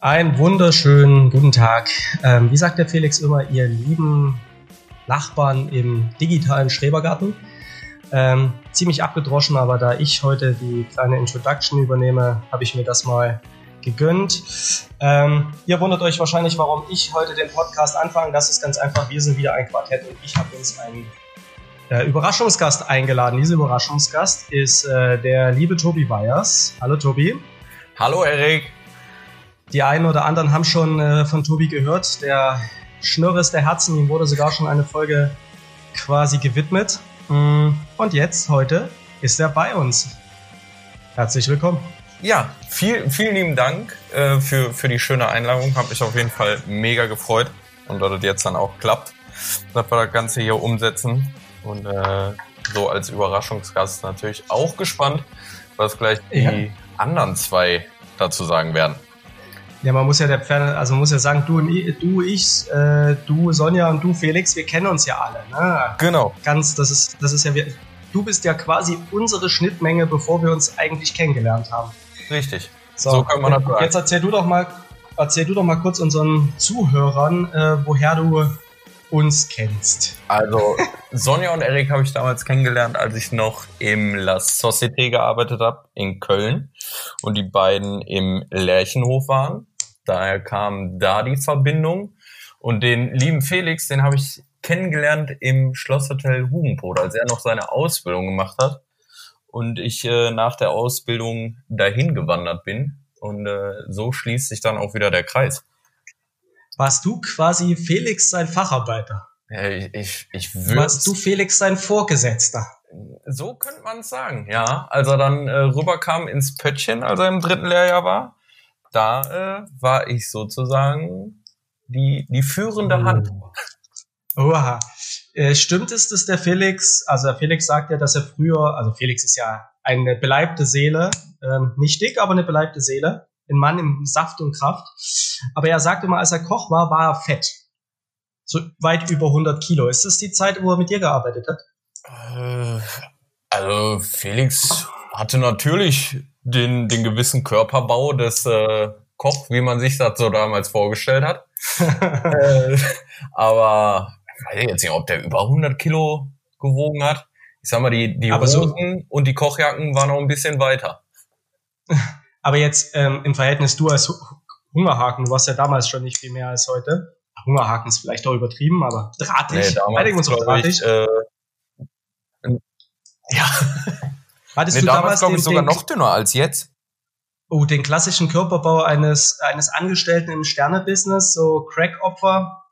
Einen wunderschönen guten Tag. Ähm, wie sagt der Felix immer, ihr lieben Nachbarn im digitalen Schrebergarten? Ähm, ziemlich abgedroschen, aber da ich heute die kleine Introduction übernehme, habe ich mir das mal gegönnt. Ähm, ihr wundert euch wahrscheinlich, warum ich heute den Podcast anfange. Das ist ganz einfach, wir sind wieder ein Quartett und ich habe uns einen äh, Überraschungsgast eingeladen. Dieser Überraschungsgast ist äh, der liebe Tobi Weyers. Hallo Tobi. Hallo Erik. Die einen oder anderen haben schon äh, von Tobi gehört. Der Schnürres der Herzen, ihm wurde sogar schon eine Folge quasi gewidmet. Mm, und jetzt, heute, ist er bei uns. Herzlich willkommen. Ja, viel, vielen lieben Dank äh, für, für die schöne Einladung. Hat mich auf jeden Fall mega gefreut. Und dass das jetzt dann auch klappt, dass wir das Ganze hier umsetzen. Und äh, so als Überraschungsgast natürlich auch gespannt, was gleich die ja. anderen zwei dazu sagen werden. Ja, man muss ja der Pferde, also man muss ja sagen, du und ich, du, ich, äh, du, Sonja und du, Felix, wir kennen uns ja alle. Ne? Genau. Ganz, das ist, das ist ja, du bist ja quasi unsere Schnittmenge, bevor wir uns eigentlich kennengelernt haben. Richtig. So, so kann man das sagen. Jetzt erzähl du doch mal, erzähl du doch mal kurz unseren Zuhörern, äh, woher du uns kennst. Also Sonja und Erik habe ich damals kennengelernt, als ich noch im La Société gearbeitet habe in Köln und die beiden im Lärchenhof waren. Daher kam da die Verbindung. Und den lieben Felix, den habe ich kennengelernt im Schlosshotel Hugenbrot, als er noch seine Ausbildung gemacht hat und ich äh, nach der Ausbildung dahin gewandert bin. Und äh, so schließt sich dann auch wieder der Kreis warst du quasi Felix sein Facharbeiter. Ja, ich, ich, ich würde. Warst du Felix sein Vorgesetzter? So könnte man es sagen, ja. Als er dann äh, rüberkam ins Pöttchen, als er im dritten Lehrjahr war, da äh, war ich sozusagen die, die führende oh. Hand. Oha. Äh, stimmt es, dass der Felix, also der Felix sagt ja, dass er früher, also Felix ist ja eine beleibte Seele, ähm, nicht dick, aber eine beleibte Seele ein Mann im Saft und Kraft. Aber er sagte mal, als er Koch war, war er fett. So weit über 100 Kilo. Ist das die Zeit, wo er mit dir gearbeitet hat? Äh, also Felix hatte natürlich den, den gewissen Körperbau des äh, Koch, wie man sich das so damals vorgestellt hat. äh, aber ich weiß jetzt nicht, ob der über 100 Kilo gewogen hat. Ich sag mal, die, die Hosen so und die Kochjacken waren noch ein bisschen weiter. Aber jetzt ähm, im Verhältnis du als Hungerhaken, du warst ja damals schon nicht viel mehr als heute. Hungerhaken ist vielleicht auch übertrieben, aber drahtig. Nee, Einigen uns auf drahtig. Ich, äh, ja. Hattest nee, du damals, glaube ich, sogar noch dünner als jetzt. Oh, den klassischen Körperbau eines, eines Angestellten im Sternebusiness, so Crack-Opfer,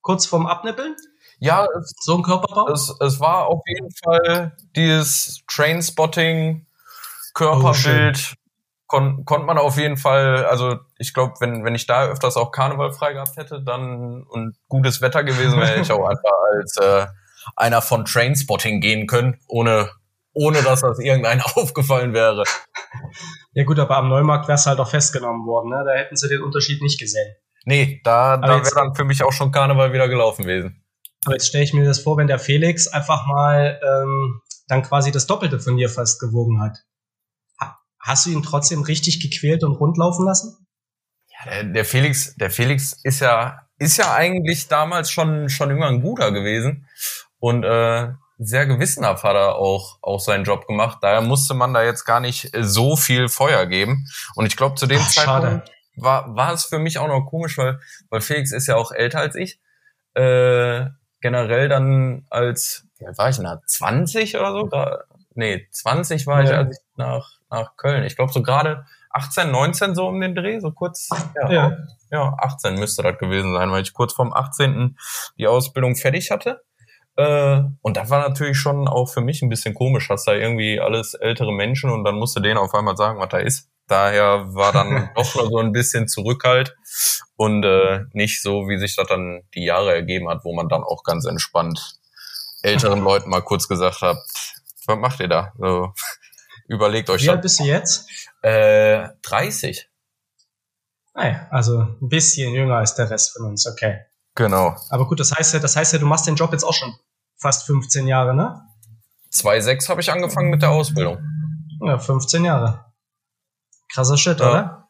kurz vorm Abnippeln? Ja, es, so ein Körperbau? Es, es war auf jeden Fall dieses Trainspotting, Körperbild, kon konnte man auf jeden Fall, also ich glaube, wenn, wenn ich da öfters auch Karneval frei gehabt hätte, dann und gutes Wetter gewesen wäre, ich auch einfach als äh, einer von Trainspotting gehen können, ohne, ohne dass das irgendeinem aufgefallen wäre. Ja gut, aber am Neumarkt wär's halt auch festgenommen worden, ne? Da hätten sie den Unterschied nicht gesehen. Nee, da, da wäre dann für mich auch schon Karneval wieder gelaufen gewesen. Aber jetzt stelle ich mir das vor, wenn der Felix einfach mal ähm, dann quasi das Doppelte von dir fast gewogen hat. Hast du ihn trotzdem richtig gequält und rundlaufen lassen? Ja, der, der Felix, der Felix ist ja, ist ja eigentlich damals schon, schon immer ein guter gewesen und äh, sehr gewissenhaft hat er auch, auch seinen Job gemacht. Daher musste man da jetzt gar nicht so viel Feuer geben. Und ich glaube, zu dem Ach, Zeitpunkt war, war es für mich auch noch komisch, weil, weil Felix ist ja auch älter als ich. Äh, generell dann als, wie alt war ich denn da, 20 oder so? Nee, 20 war ja. ich, als ich nach, nach Köln. Ich glaube so gerade 18, 19 so um den Dreh, so kurz. Ja, ja. ja, 18 müsste das gewesen sein, weil ich kurz vorm 18. die Ausbildung fertig hatte. Äh, und das war natürlich schon auch für mich ein bisschen komisch. Hast da irgendwie alles ältere Menschen und dann musste denen auf einmal sagen, was da ist. Daher war dann doch noch so ein bisschen Zurückhalt und äh, nicht so, wie sich das dann die Jahre ergeben hat, wo man dann auch ganz entspannt älteren Leuten mal kurz gesagt hat, was macht ihr da? So, Überlegt euch Wie alt bist du jetzt? Äh, 30. Naja, also ein bisschen jünger als der Rest von uns, okay. Genau. Aber gut, das heißt ja, das heißt ja, du machst den Job jetzt auch schon fast 15 Jahre, ne? 2,6 habe ich angefangen mit der Ausbildung. Ja, 15 Jahre. Krasser Shit, ja. oder?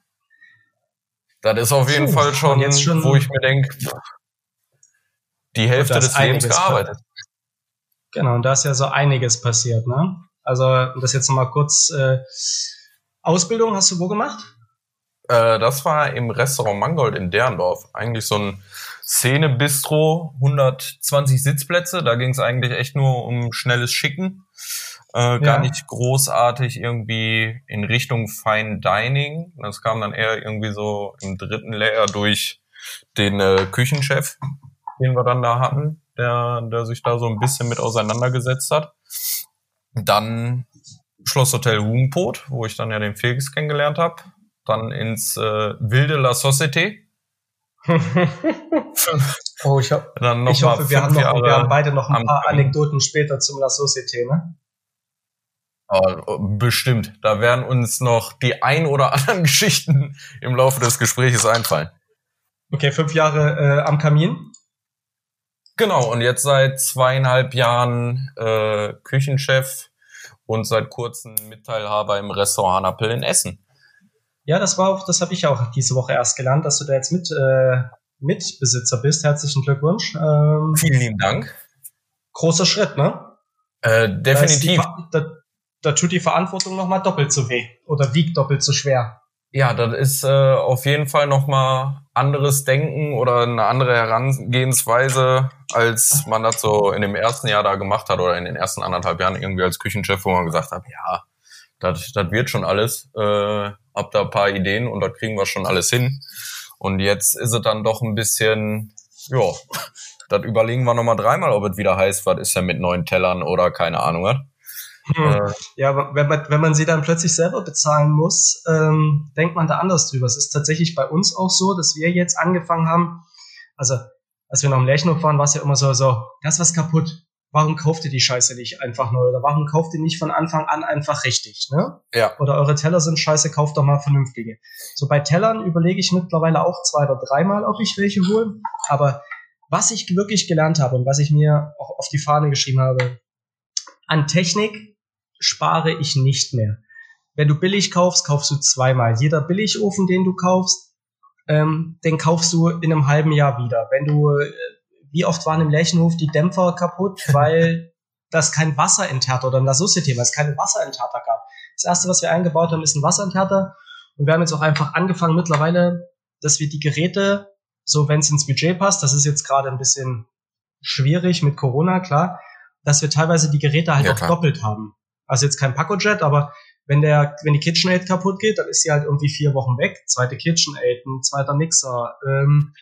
Das ist auf jeden Puh, Fall schon, jetzt schon, wo ich mir denke, die Hälfte des Lebens gearbeitet. Genau, und da ist ja so einiges passiert, ne? Also, das jetzt nochmal kurz, äh, Ausbildung hast du wo gemacht? Äh, das war im Restaurant Mangold in Derndorf. Eigentlich so ein Szene-Bistro, 120 Sitzplätze. Da ging es eigentlich echt nur um schnelles Schicken. Äh, gar ja. nicht großartig irgendwie in Richtung Fine Dining. Das kam dann eher irgendwie so im dritten Layer durch den äh, Küchenchef, den wir dann da hatten, der, der sich da so ein bisschen mit auseinandergesetzt hat. Dann Schlosshotel Hugenpot, wo ich dann ja den Felix kennengelernt habe. Dann ins äh, Wilde La Société. oh, ich, ho ich hoffe, wir haben, noch, wir haben beide noch ein paar Anekdoten später zum La Société, ne? Oh, bestimmt. Da werden uns noch die ein oder anderen Geschichten im Laufe des Gesprächs einfallen. Okay, fünf Jahre äh, am Kamin. Genau, und jetzt seit zweieinhalb Jahren äh, Küchenchef und seit kurzem Mitteilhaber im Restaurant Hanapel in Essen. Ja, das war auch, das habe ich auch diese Woche erst gelernt, dass du da jetzt mit äh, Mitbesitzer bist. Herzlichen Glückwunsch. Ähm, Vielen lieben Dank. Großer Schritt, ne? Äh, definitiv. Da, da, da tut die Verantwortung nochmal doppelt so weh oder wiegt doppelt so schwer. Ja, das ist äh, auf jeden Fall nochmal anderes Denken oder eine andere Herangehensweise, als man das so in dem ersten Jahr da gemacht hat oder in den ersten anderthalb Jahren irgendwie als Küchenchef, wo man gesagt hat, ja, das, das wird schon alles, äh, hab da ein paar Ideen und das kriegen wir schon alles hin. Und jetzt ist es dann doch ein bisschen, ja, das überlegen wir nochmal dreimal, ob es wieder heißt, was ist ja mit neuen Tellern oder keine Ahnung was. Hm. Ja, wenn man, wenn man sie dann plötzlich selber bezahlen muss, ähm, denkt man da anders drüber. Es ist tatsächlich bei uns auch so, dass wir jetzt angefangen haben, also als wir noch im Lerchenhof waren, war es ja immer so, so, das was kaputt. Warum kauft ihr die Scheiße nicht einfach neu? Oder warum kauft ihr nicht von Anfang an einfach richtig? Ne? Ja. Oder eure Teller sind scheiße, kauft doch mal vernünftige. So bei Tellern überlege ich mittlerweile auch zwei oder dreimal, ob ich welche hole. Aber was ich wirklich gelernt habe und was ich mir auch auf die Fahne geschrieben habe, an Technik spare ich nicht mehr. Wenn du billig kaufst, kaufst du zweimal. Jeder Billigofen, den du kaufst, ähm, den kaufst du in einem halben Jahr wieder. Wenn du, äh, wie oft waren im Lärchenhof die Dämpfer kaputt, weil das kein Wasser enthärter oder in der Society, weil es keine Wasserenthärter gab. Das erste, was wir eingebaut haben, ist ein Wasserenthärter. Und wir haben jetzt auch einfach angefangen mittlerweile, dass wir die Geräte, so wenn es ins Budget passt, das ist jetzt gerade ein bisschen schwierig mit Corona, klar, dass wir teilweise die Geräte halt ja, auch klar. doppelt haben. Also jetzt kein Pacojet, aber wenn der, wenn die KitchenAid kaputt geht, dann ist sie halt irgendwie vier Wochen weg. Zweite KitchenAid, ein zweiter Mixer. Ähm,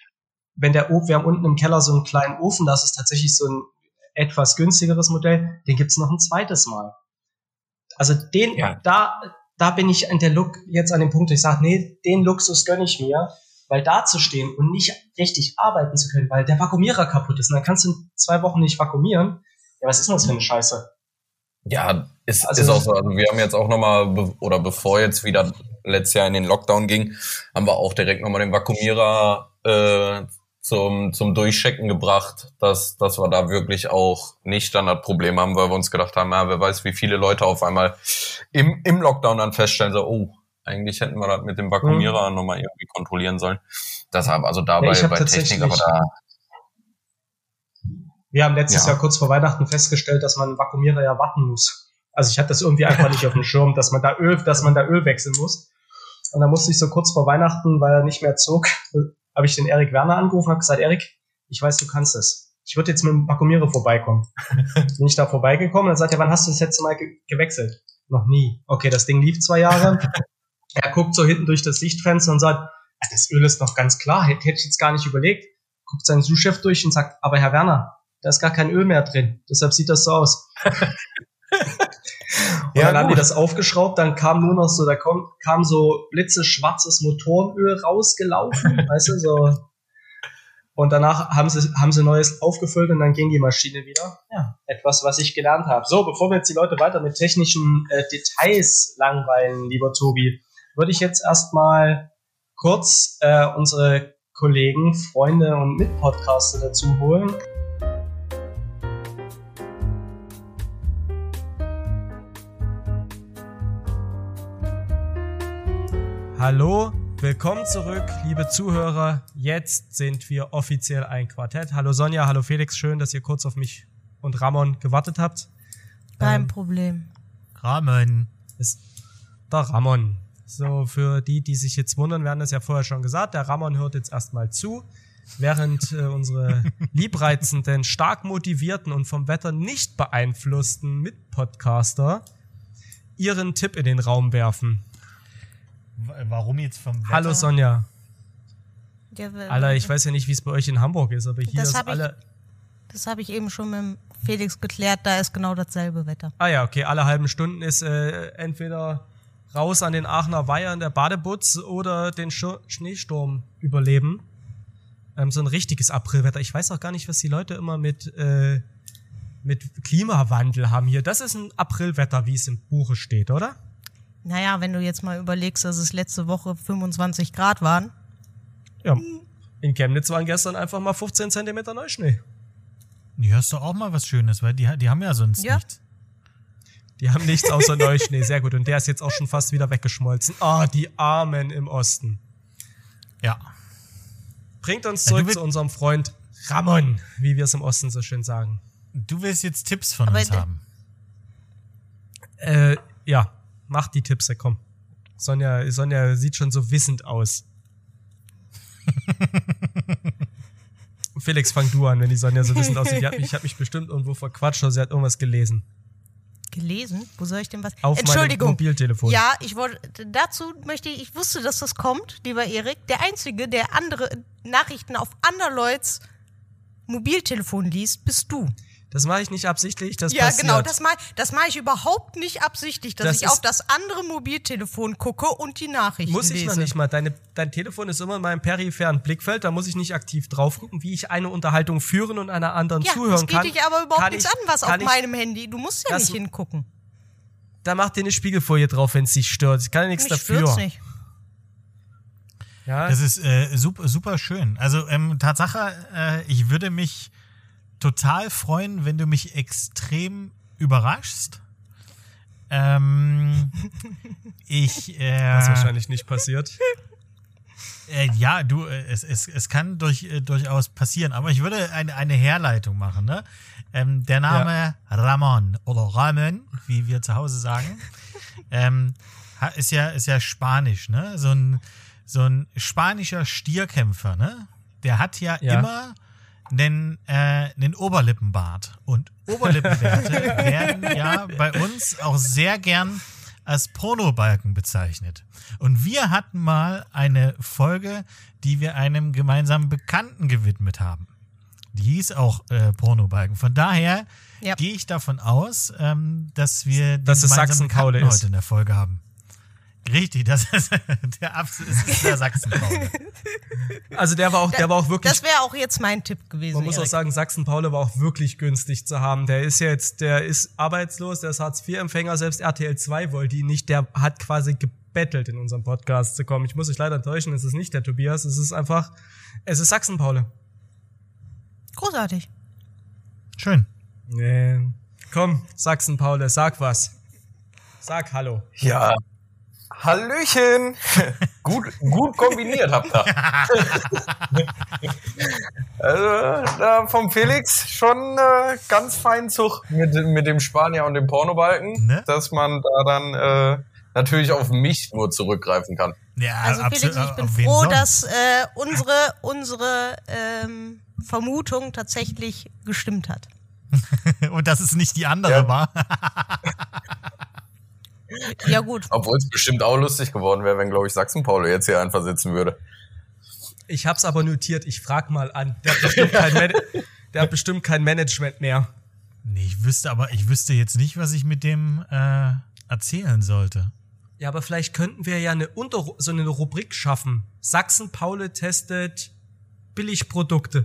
wenn der Ofen, wir haben unten im Keller so einen kleinen Ofen, das ist tatsächlich so ein etwas günstigeres Modell, den gibt's noch ein zweites Mal. Also den, ja. da, da bin ich an der Look jetzt an dem Punkt, ich sage, nee, den Luxus gönne ich mir, weil da zu stehen und nicht richtig arbeiten zu können, weil der Vakuumierer kaputt ist und dann kannst du in zwei Wochen nicht vakuumieren. Ja, was ist denn das für eine Scheiße? Ja, ist, also, ist auch so. Also wir haben jetzt auch nochmal, oder bevor jetzt wieder letztes Jahr in den Lockdown ging, haben wir auch direkt nochmal den Vakuumierer äh, zum, zum Durchchecken gebracht, dass, dass wir da wirklich auch nicht dann das Problem haben, weil wir uns gedacht haben, ja, wer weiß, wie viele Leute auf einmal im, im Lockdown dann feststellen, so, oh, eigentlich hätten wir das mit dem Vakuumierer mhm. nochmal irgendwie kontrollieren sollen. Deshalb, also dabei ja, bei Technik, aber da wir haben letztes ja. Jahr kurz vor Weihnachten festgestellt, dass man einen Vakuumierer ja warten muss. Also ich hatte das irgendwie einfach nicht auf dem Schirm, dass man da Öl, dass man da Öl wechseln muss. Und dann musste ich so kurz vor Weihnachten, weil er nicht mehr zog, habe ich den Erik Werner angerufen und gesagt, Erik, ich weiß, du kannst es. Ich würde jetzt mit dem Vakuumierer vorbeikommen. Bin ich da vorbeigekommen und dann sagt er, wann hast du das letzte Mal ge gewechselt? Noch nie. Okay, das Ding lief zwei Jahre. er guckt so hinten durch das Sichtfenster und sagt, das Öl ist noch ganz klar, hätte ich jetzt gar nicht überlegt. Guckt seinen Sous-Chef durch und sagt, aber Herr Werner, da ist gar kein Öl mehr drin. Deshalb sieht das so aus. und ja, dann haben die das aufgeschraubt, dann kam nur noch so, da kam, kam so blitzeschwarzes Motorenöl rausgelaufen, weißt du, so. Und danach haben sie, haben sie Neues aufgefüllt und dann ging die Maschine wieder. Ja, etwas, was ich gelernt habe. So, bevor wir jetzt die Leute weiter mit technischen äh, Details langweilen, lieber Tobi, würde ich jetzt erstmal kurz äh, unsere Kollegen, Freunde und Mitpodcaster dazu holen. Hallo, Willkommen zurück, liebe Zuhörer. Jetzt sind wir offiziell ein Quartett. Hallo Sonja, hallo Felix, schön, dass ihr kurz auf mich und Ramon gewartet habt. Kein ähm, Problem. Ramon. Ist der Ramon. So, für die, die sich jetzt wundern, wir haben das ja vorher schon gesagt, der Ramon hört jetzt erstmal zu, während äh, unsere liebreizenden, stark motivierten und vom Wetter nicht beeinflussten Mitpodcaster ihren Tipp in den Raum werfen. Warum jetzt vom Wetter? Hallo Sonja. Ja, Alter, ich weiß ja nicht, wie es bei euch in Hamburg ist, aber hier das ist alle. Ich, das habe ich eben schon mit Felix geklärt, da ist genau dasselbe Wetter. Ah ja, okay, alle halben Stunden ist äh, entweder raus an den Aachener Weiher in der Badebutz oder den Sch Schneesturm überleben. Ähm, so ein richtiges Aprilwetter. Ich weiß auch gar nicht, was die Leute immer mit, äh, mit Klimawandel haben hier. Das ist ein Aprilwetter, wie es im Buche steht, oder? Naja, wenn du jetzt mal überlegst, dass es letzte Woche 25 Grad waren. Ja. In Chemnitz waren gestern einfach mal 15 Zentimeter Neuschnee. Ja, ist doch auch mal was Schönes, weil die, die haben ja sonst ja. nichts. Die haben nichts außer Neuschnee, sehr gut. Und der ist jetzt auch schon fast wieder weggeschmolzen. Ah, oh, die Armen im Osten. Ja. Bringt uns zurück ja, zu unserem Freund Ramon, wie wir es im Osten so schön sagen. Du willst jetzt Tipps von Aber uns haben. Äh, ja, mach die Tipps, komm. Sonja, Sonja sieht schon so wissend aus. Felix, fang du an, wenn die Sonja so wissend aussieht. Ich habe mich, hab mich bestimmt irgendwo verquatscht oder sie hat irgendwas gelesen. Gelesen? Wo soll ich denn was? Auf Entschuldigung. Mobiltelefon. Ja, ich wollte, dazu möchte ich, ich wusste, dass das kommt, lieber Erik. Der Einzige, der andere Nachrichten auf anderleuts Mobiltelefon liest, bist du. Das mache ich nicht absichtlich, das ja, passiert. Ja, genau, das mache das mach ich überhaupt nicht absichtlich, dass das ich auf das andere Mobiltelefon gucke und die Nachrichten Muss ich lese. noch nicht mal. Deine, dein Telefon ist immer in meinem peripheren Blickfeld, da muss ich nicht aktiv drauf gucken, wie ich eine Unterhaltung führen und einer anderen ja, zuhören kann. Ja, das geht dich aber überhaupt nichts an, was auf meinem Handy. Du musst ja das, nicht hingucken. Da macht dir eine Spiegelfolie drauf, wenn es dich stört. Ich kann ja nichts Mich dafür. Nicht. Ja. Das ist äh, super, super schön. Also ähm, Tatsache, äh, ich würde mich total freuen, wenn du mich extrem überraschst. Ähm, ich. Äh, Was wahrscheinlich nicht passiert. Äh, ja, du, äh, es, es, es kann durch, äh, durchaus passieren, aber ich würde eine, eine Herleitung machen. Ne? Ähm, der Name ja. Ramon oder Ramon, wie wir zu Hause sagen, ähm, ist ja ist ja Spanisch, ne? So ein so ein spanischer Stierkämpfer, ne? Der hat ja, ja. immer einen, äh, einen Oberlippenbart. Und Oberlippenbärte werden ja bei uns auch sehr gern als Pornobalken bezeichnet. Und wir hatten mal eine Folge, die wir einem gemeinsamen Bekannten gewidmet haben. Die hieß auch äh, Pornobalken. Von daher yep. gehe ich davon aus, ähm, dass wir das den gemeinsamen Bekannten heute in der Folge haben. Richtig, das ist der, Abs ist der Sachsen-Paule. Also der war auch, der war auch wirklich. Das wäre auch jetzt mein Tipp gewesen. Man muss Erik. auch sagen, Sachsen-Paule war auch wirklich günstig zu haben. Der ist jetzt, der ist arbeitslos, der ist Hartz-IV-Empfänger, selbst RTL 2 wollte ihn nicht. Der hat quasi gebettelt, in unserem Podcast zu kommen. Ich muss euch leider enttäuschen, es ist nicht der Tobias, es ist einfach, es ist Sachsen-Paule. Großartig. Schön. Nee. Komm, Sachsen-Paule, sag was. Sag Hallo. Ja, Hallöchen! gut, gut kombiniert habt ihr. also, da vom Felix schon äh, ganz fein Zug mit, mit dem Spanier und dem Pornobalken, ne? dass man da dann äh, natürlich auf mich nur zurückgreifen kann. Ja, also Felix, ich bin froh, dass äh, unsere, unsere ähm, Vermutung tatsächlich gestimmt hat. und dass es nicht die andere ja. war. Ja, gut. Obwohl es bestimmt auch lustig geworden wäre, wenn, glaube ich, Sachsen-Paulo jetzt hier einfach sitzen würde. Ich hab's aber notiert, ich frag mal an. Der hat bestimmt kein, Man der hat bestimmt kein Management mehr. Nee, ich wüsste aber, ich wüsste jetzt nicht, was ich mit dem äh, erzählen sollte. Ja, aber vielleicht könnten wir ja eine Unter so eine Rubrik schaffen. Sachsen-Paule testet Billigprodukte.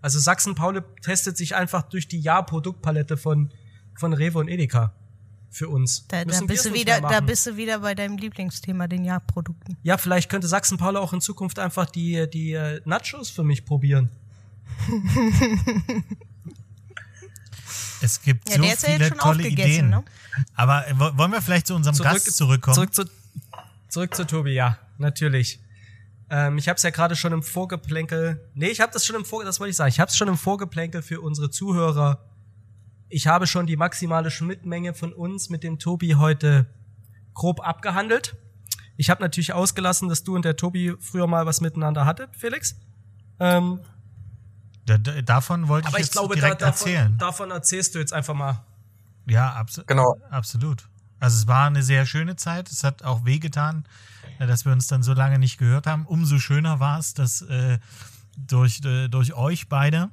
Also Sachsen-Paule testet sich einfach durch die Jahrproduktpalette von, von Rewe und Edeka für uns. Da, da bist, du wieder, da bist du wieder bei deinem Lieblingsthema, den Jagdprodukten. Ja, vielleicht könnte Sachsen-Paul auch in Zukunft einfach die, die äh, Nachos für mich probieren. es gibt ja, so viele ja tolle Ideen. Ne? Aber wollen wir vielleicht zu unserem zurück, Gast zurückkommen? Zurück zu, zurück zu Tobi, ja, natürlich. Ähm, ich habe es ja gerade schon im Vorgeplänkel. Nee, ich habe das schon im Vorgeplänkel, das wollte ich sagen. Ich habe es schon im Vorgeplänkel für unsere Zuhörer. Ich habe schon die maximale Schnittmenge von uns mit dem Tobi heute grob abgehandelt. Ich habe natürlich ausgelassen, dass du und der Tobi früher mal was miteinander hattet, Felix. Ähm, Da, da, davon wollte aber ich ich jetzt glaube, da, direkt davon, erzählen. davon erzählst du jetzt einfach mal. Ja, abso Genau. absolut. Also es war eine sehr schöne Zeit. Es hat auch wehgetan, äh, dass wir uns dann so lange nicht gehört haben. Umso schöner war es, dass äh, durch, äh, durch euch beide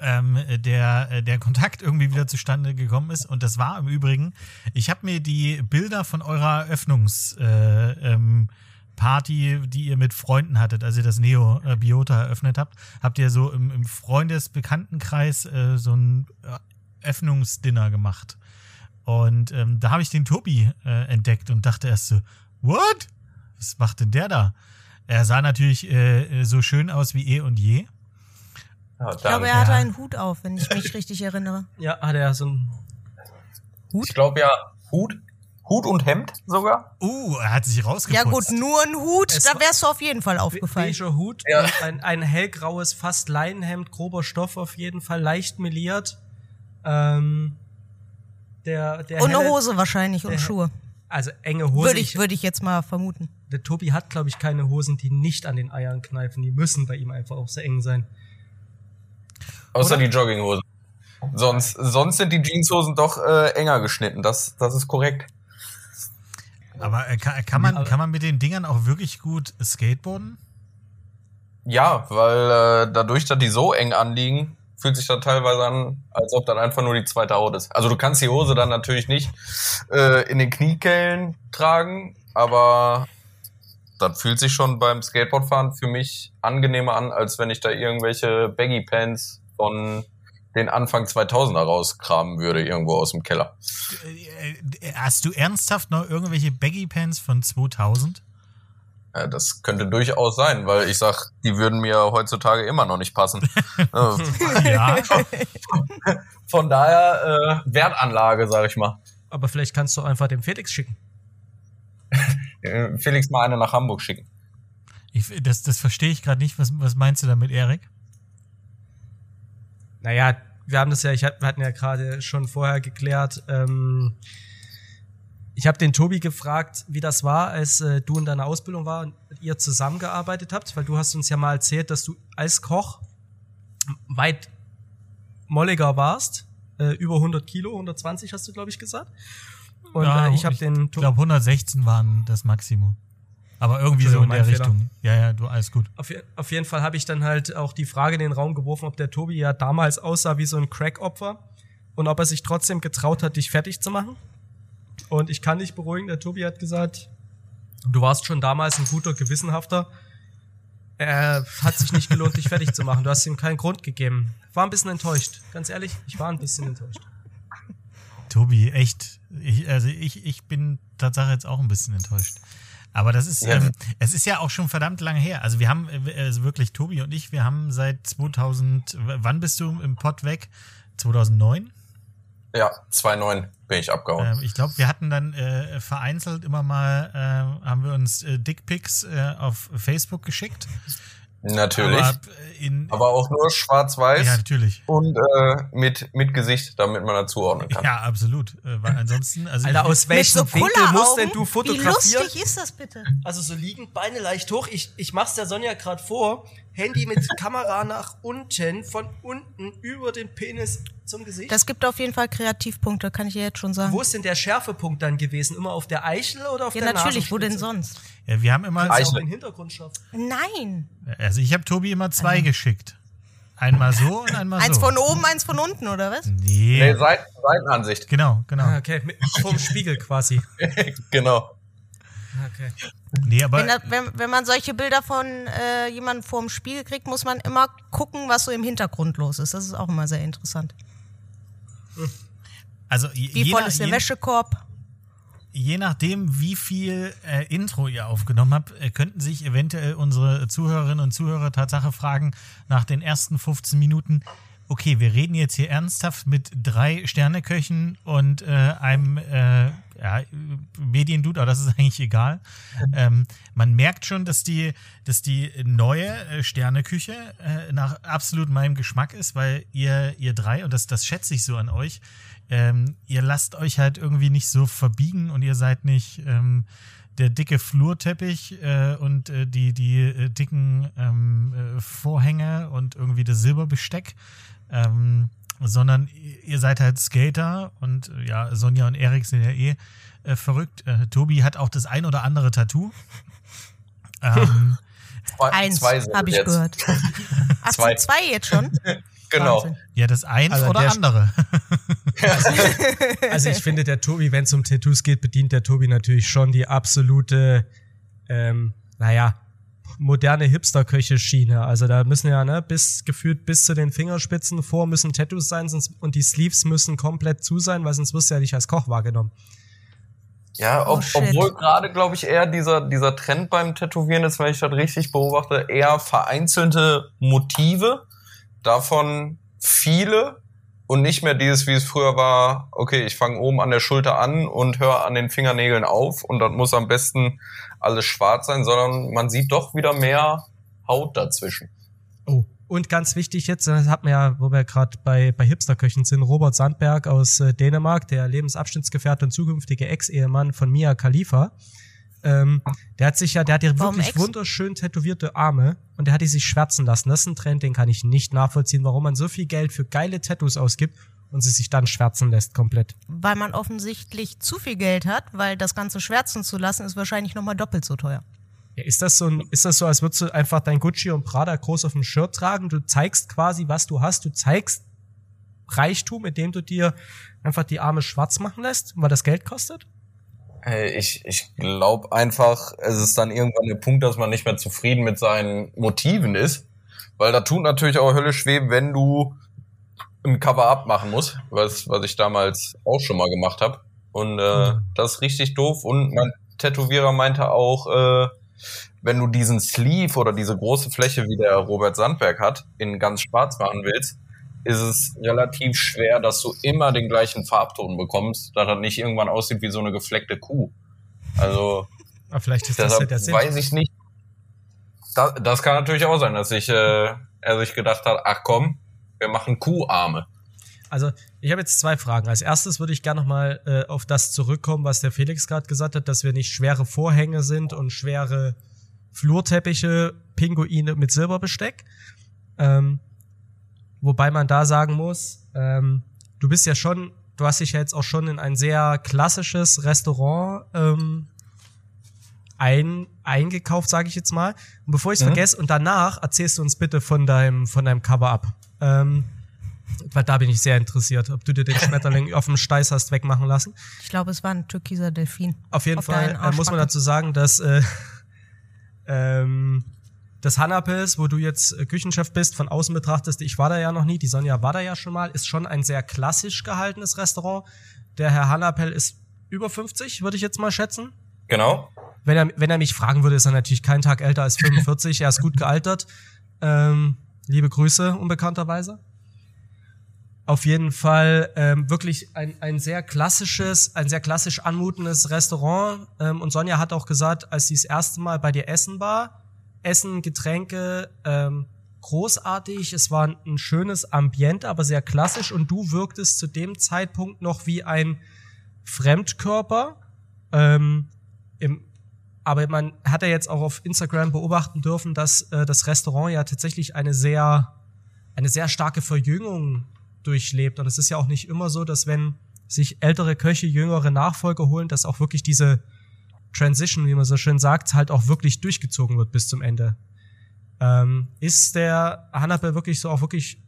ähm, äh, der, äh, der Kontakt irgendwie wieder zustande gekommen ist. Und das war im Übrigen, ich habe mir die Bilder von eurer Eröffnungsparty, äh, ähm, Party, die ihr mit Freunden hattet, als ihr das Neo äh, Biota eröffnet habt, habt ihr so im, im Freundesbekanntenkreis äh, so ein äh, Öffnungsdinner gemacht. Und ähm, da habe ich den Tobi äh, entdeckt und dachte erst so, what? Was macht denn der da? Er sah natürlich äh, so schön aus wie eh und je. Ja, Ich glaube, er hatte Ja. einen Hut auf, wenn ich mich richtig erinnere. Ja, hat er so ein. ich glaube ja, Hut, Hut und Hemd sogar. Uh, er hat sich Ja rausgeputzt. gut, nur ein Hut, Es da wärst du auf jeden Fall aufgefallen. Beiger Hut Ja. und ein, ein hellgraues, fast Leinenhemd, grober Stoff auf jeden Fall, leicht meliert. Ähm, der, der Und eine helle- Hose wahrscheinlich und Schuhe. Also enge Hose. Würde ich, würde ich jetzt mal vermuten. der Tobi hat, glaube ich, keine Hosen, die nicht an den Eiern kneifen. Die müssen bei ihm einfach auch sehr eng sein. Außer Oder? die Jogginghosen. Sonst, sonst sind die Jeanshosen doch äh, enger geschnitten. Das, das ist korrekt. Aber äh, kann, kann, man, kann man mit den Dingern auch wirklich gut skateboarden? Ja, weil äh, dadurch, dass die so eng anliegen, fühlt sich das teilweise an, als ob das einfach nur die zweite Haut ist. Also du kannst die Hose dann natürlich nicht äh, in den Kniekehlen tragen, aber das fühlt sich schon beim Skateboardfahren für mich angenehmer an, als wenn ich da irgendwelche Baggy Pants von den Anfang 2000er rauskramen würde, irgendwo aus dem Keller. Äh, äh, Hast du ernsthaft noch irgendwelche Baggy Pants von 2000? Ja, das könnte durchaus sein, weil ich sag, die würden mir heutzutage immer noch nicht passen. Äh, Ja. Von daher äh, Wertanlage, sag ich mal. Aber vielleicht kannst du einfach dem Felix schicken. Felix mal eine nach Hamburg schicken. Ich, das, das verstehe ich gerade nicht. Was, was meinst du damit, Erik? Naja, wir haben das ja, ich hab, wir hatten ja gerade schon vorher geklärt. Ähm, ich habe den Tobi gefragt, wie das war, als äh, du in deiner Ausbildung war und ihr zusammengearbeitet habt, weil du hast uns ja mal erzählt, dass du als Koch weit molliger warst, äh, über 100 Kilo, 120 hast du glaube ich gesagt. Und Ja, äh, ich habe den Ich glaube, 116 waren das Maximum. Aber irgendwie so in der Richtung. Ja, ja, du, alles gut. Auf, auf jeden Fall habe ich dann halt auch die Frage in den Raum geworfen, ob der Tobi ja damals aussah wie so ein Crack-Opfer und ob er sich trotzdem getraut hat, dich fertig zu machen. Und ich kann dich beruhigen, der Tobi hat gesagt, du warst schon damals ein guter, gewissenhafter. Er hat sich nicht gelohnt, dich fertig zu machen. Du hast ihm keinen Grund gegeben. War ein bisschen enttäuscht. Ganz ehrlich, ich war ein bisschen enttäuscht. Tobi, echt. Ich, also ich, ich bin Tatsache jetzt auch ein bisschen enttäuscht. Aber das ist, Ja. ähm, es ist ja auch schon verdammt lange her. Also wir haben, äh, also wirklich, Tobi und ich, wir haben seit 2000, w- wann bist du im Pott weg? 2009? Ja, 2,9 bin ich abgehauen. Ähm, ich glaube, wir hatten dann äh, vereinzelt immer mal, äh, haben wir uns äh, Dickpics äh, auf Facebook geschickt. Natürlich. Aber, Aber, äh, in, auch nur schwarz-weiß ja, natürlich. und äh, mit, mit Gesicht, damit man das zuordnen kann. Ja, absolut. Äh, weil ansonsten, also Alter, aus welchem so Winkel musst denn du Wie fotografieren? lustig ist das bitte? Also so liegend, Beine leicht hoch. Ich, ich mach's der Sonja gerade vor. Handy mit Kamera nach unten, von unten über den Penis zum Gesicht. Das gibt auf jeden Fall Kreativpunkte, kann ich dir jetzt schon sagen. Wo ist denn der Schärfepunkt dann gewesen? Immer auf der Eichel oder auf ja, der natürlich, wo denn sonst? Ja, wir haben immer, auch Hintergrund scharf. Nein. also ich habe Tobi immer zwei geschickt. Einmal so und einmal Eins so. von oben, eins von unten, oder was? Nee, Nee, Seiten, Seitenansicht. genau, genau. Ah, okay, mit, vorm Spiegel quasi. genau. Okay. Nee, aber Wenn, das, wenn, wenn man solche Bilder von äh, jemandem vorm Spiegel kriegt, muss man immer gucken, was so im Hintergrund los ist. Das ist auch immer sehr interessant. also je, Wie je, voll ist der je, Wäschekorb? Je nachdem, wie viel äh, Intro ihr aufgenommen habt, äh, könnten sich eventuell unsere Zuhörerinnen und Zuhörer Tatsache fragen nach den ersten 15 Minuten. Okay, wir reden jetzt hier ernsthaft mit drei Sterneköchen und äh, einem äh, ja, Mediendude, aber das ist eigentlich egal. Ähm, man merkt schon, dass die, dass die neue äh, Sterneküche äh, nach absolut meinem Geschmack ist, weil ihr, ihr drei, und das, das schätze ich so an euch, ähm, ihr lasst euch halt irgendwie nicht so verbiegen und ihr seid nicht ähm, der dicke Flurteppich äh, und äh, die, die äh, dicken ähm, äh, Vorhänge und irgendwie das Silberbesteck. Ähm, sondern ihr seid halt Skater und äh, ja, Sonja und Erik sind ja eh äh, verrückt. Äh, Tobi hat auch das ein oder andere Tattoo. ähm, Eins, habe ich jetzt. gehört. Ach, zwei. zwei jetzt schon? genau. Wahnsinn. Ja, das eins also oder andere. also, also, ich finde, der Tobi, wenn es um Tattoos geht, bedient der Tobi natürlich schon die absolute, ähm, naja, moderne Hipster-Köche-Schiene. Also da müssen ja, ne, bis gefühlt bis zu den Fingerspitzen vor müssen Tattoos sein sonst, und die Sleeves müssen komplett zu sein, weil sonst wirst du ja nicht als Koch wahrgenommen. Ja, ob, oh, obwohl gerade, glaube ich, eher dieser, dieser Trend beim Tätowieren ist, wenn ich das richtig beobachte, eher vereinzelte Motive, davon viele und nicht mehr dieses, wie es früher war, okay, ich fange oben an der Schulter an und höre an den Fingernägeln auf und dann muss am besten alles schwarz sein, sondern man sieht doch wieder mehr Haut dazwischen. Oh. Und ganz wichtig jetzt, das hat man ja, wo wir gerade bei, bei Hipsterköchen sind, Robert Sandberg aus äh, Dänemark, der Lebensabschnittsgefährte und zukünftige Ex-Ehemann von Mia Khalifa. Ähm, der hat sich ja, der hat ja wirklich Ex? wunderschön tätowierte Arme und der hat die sich schwärzen lassen. Das ist ein Trend, den kann ich nicht nachvollziehen, warum man so viel Geld für geile Tattoos ausgibt und sie sich dann schwärzen lässt komplett. Weil man offensichtlich zu viel Geld hat, weil das Ganze schwärzen zu lassen ist wahrscheinlich nochmal doppelt so teuer. Ja, ist das so ein, ist das so, als würdest du einfach dein Gucci und Prada groß auf dem Shirt tragen? Du zeigst quasi, was du hast. Du zeigst Reichtum, indem du dir einfach die Arme schwarz machen lässt, weil das Geld kostet? Ich, ich glaube einfach, es ist dann irgendwann der Punkt, dass man nicht mehr zufrieden mit seinen Motiven ist. Weil da tut natürlich auch Hölle schwer, wenn du ein Cover-up machen musst, was, was ich damals auch schon mal gemacht habe. Und äh, mhm. das ist richtig doof. Und mein Tätowierer meinte auch, äh, wenn du diesen Sleeve oder diese große Fläche, wie der Robert Sandberg hat, in ganz schwarz machen willst, ist es relativ schwer, dass du immer den gleichen Farbton bekommst, dass das nicht irgendwann aussieht wie so eine gefleckte Kuh. Also, Aber vielleicht ist das ja der Sinn. weiß ich nicht. Das, das kann natürlich auch sein, dass ich, äh, er sich gedacht hat, ach komm, wir machen Kuharme. Also, ich habe jetzt zwei Fragen. Als erstes würde ich gerne nochmal äh, auf das zurückkommen, was der Felix gerade gesagt hat, dass wir nicht schwere Vorhänge sind und schwere Flurteppiche, Pinguine mit Silberbesteck. Ähm, Wobei man da sagen muss, ähm, du bist ja schon, du hast dich ja jetzt auch schon in ein sehr klassisches Restaurant ähm, ein, eingekauft, sage ich jetzt mal. Und bevor ich es mhm. vergesse, und danach erzählst du uns bitte von deinem, von deinem Cover-Up. Ähm, weil da bin ich sehr interessiert, ob du dir den Schmetterling auf dem Steiß hast wegmachen lassen. Ich glaube, es war ein türkiser Delfin. Auf jeden auf Fall äh, muss man dazu sagen, dass äh, ähm, das Hannapels, wo du jetzt äh, Küchenchef bist, von außen betrachtest, ich war da ja noch nie, die Sonja war da ja schon mal, ist schon ein sehr klassisch gehaltenes Restaurant. Der Herr Hannapel ist über 50, würde ich jetzt mal schätzen. Genau. Wenn er, wenn er mich fragen würde, ist er natürlich keinen Tag älter als 45, er ist gut gealtert. Ähm, liebe Grüße, unbekannterweise. Auf jeden Fall ähm, wirklich ein, ein sehr klassisches, ein sehr klassisch anmutendes Restaurant. Ähm, und Sonja hat auch gesagt, als sie das erste Mal bei dir essen war, Essen, Getränke, ähm, großartig. Es war ein schönes Ambiente, aber sehr klassisch. Und du wirktest zu dem Zeitpunkt noch wie ein Fremdkörper. Ähm, im, aber man hat ja jetzt auch auf Instagram beobachten dürfen, dass äh, das Restaurant ja tatsächlich eine sehr, eine sehr starke Verjüngung durchlebt. Und es ist ja auch nicht immer so, dass wenn sich ältere Köche jüngere Nachfolger holen, dass auch wirklich diese Transition, wie man so schön sagt, halt auch wirklich durchgezogen wird bis zum Ende. Ähm, ist der Hannibal wirklich so auch wirklich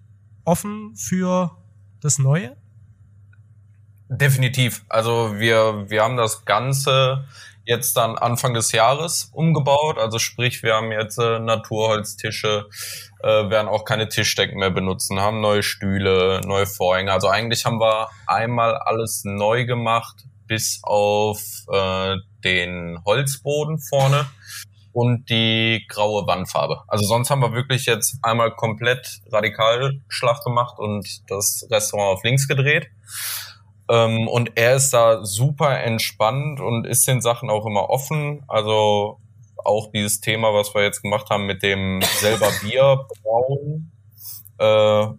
offen für das Neue? Definitiv. Also wir, wir haben das Ganze jetzt dann Anfang des Jahres umgebaut. Also sprich, wir haben jetzt äh, Naturholztische, äh, werden auch keine Tischdecken mehr benutzen, haben neue Stühle, neue Vorhänge. Also eigentlich haben wir einmal alles neu gemacht, bis auf äh, den Holzboden vorne und die graue Wandfarbe. Also sonst haben wir wirklich jetzt einmal komplett radikal Schlag gemacht und das Restaurant auf links gedreht. Ähm, und er ist da super entspannt und ist den Sachen auch immer offen. Also auch dieses Thema, was wir jetzt gemacht haben mit dem selber Bier brauen, äh,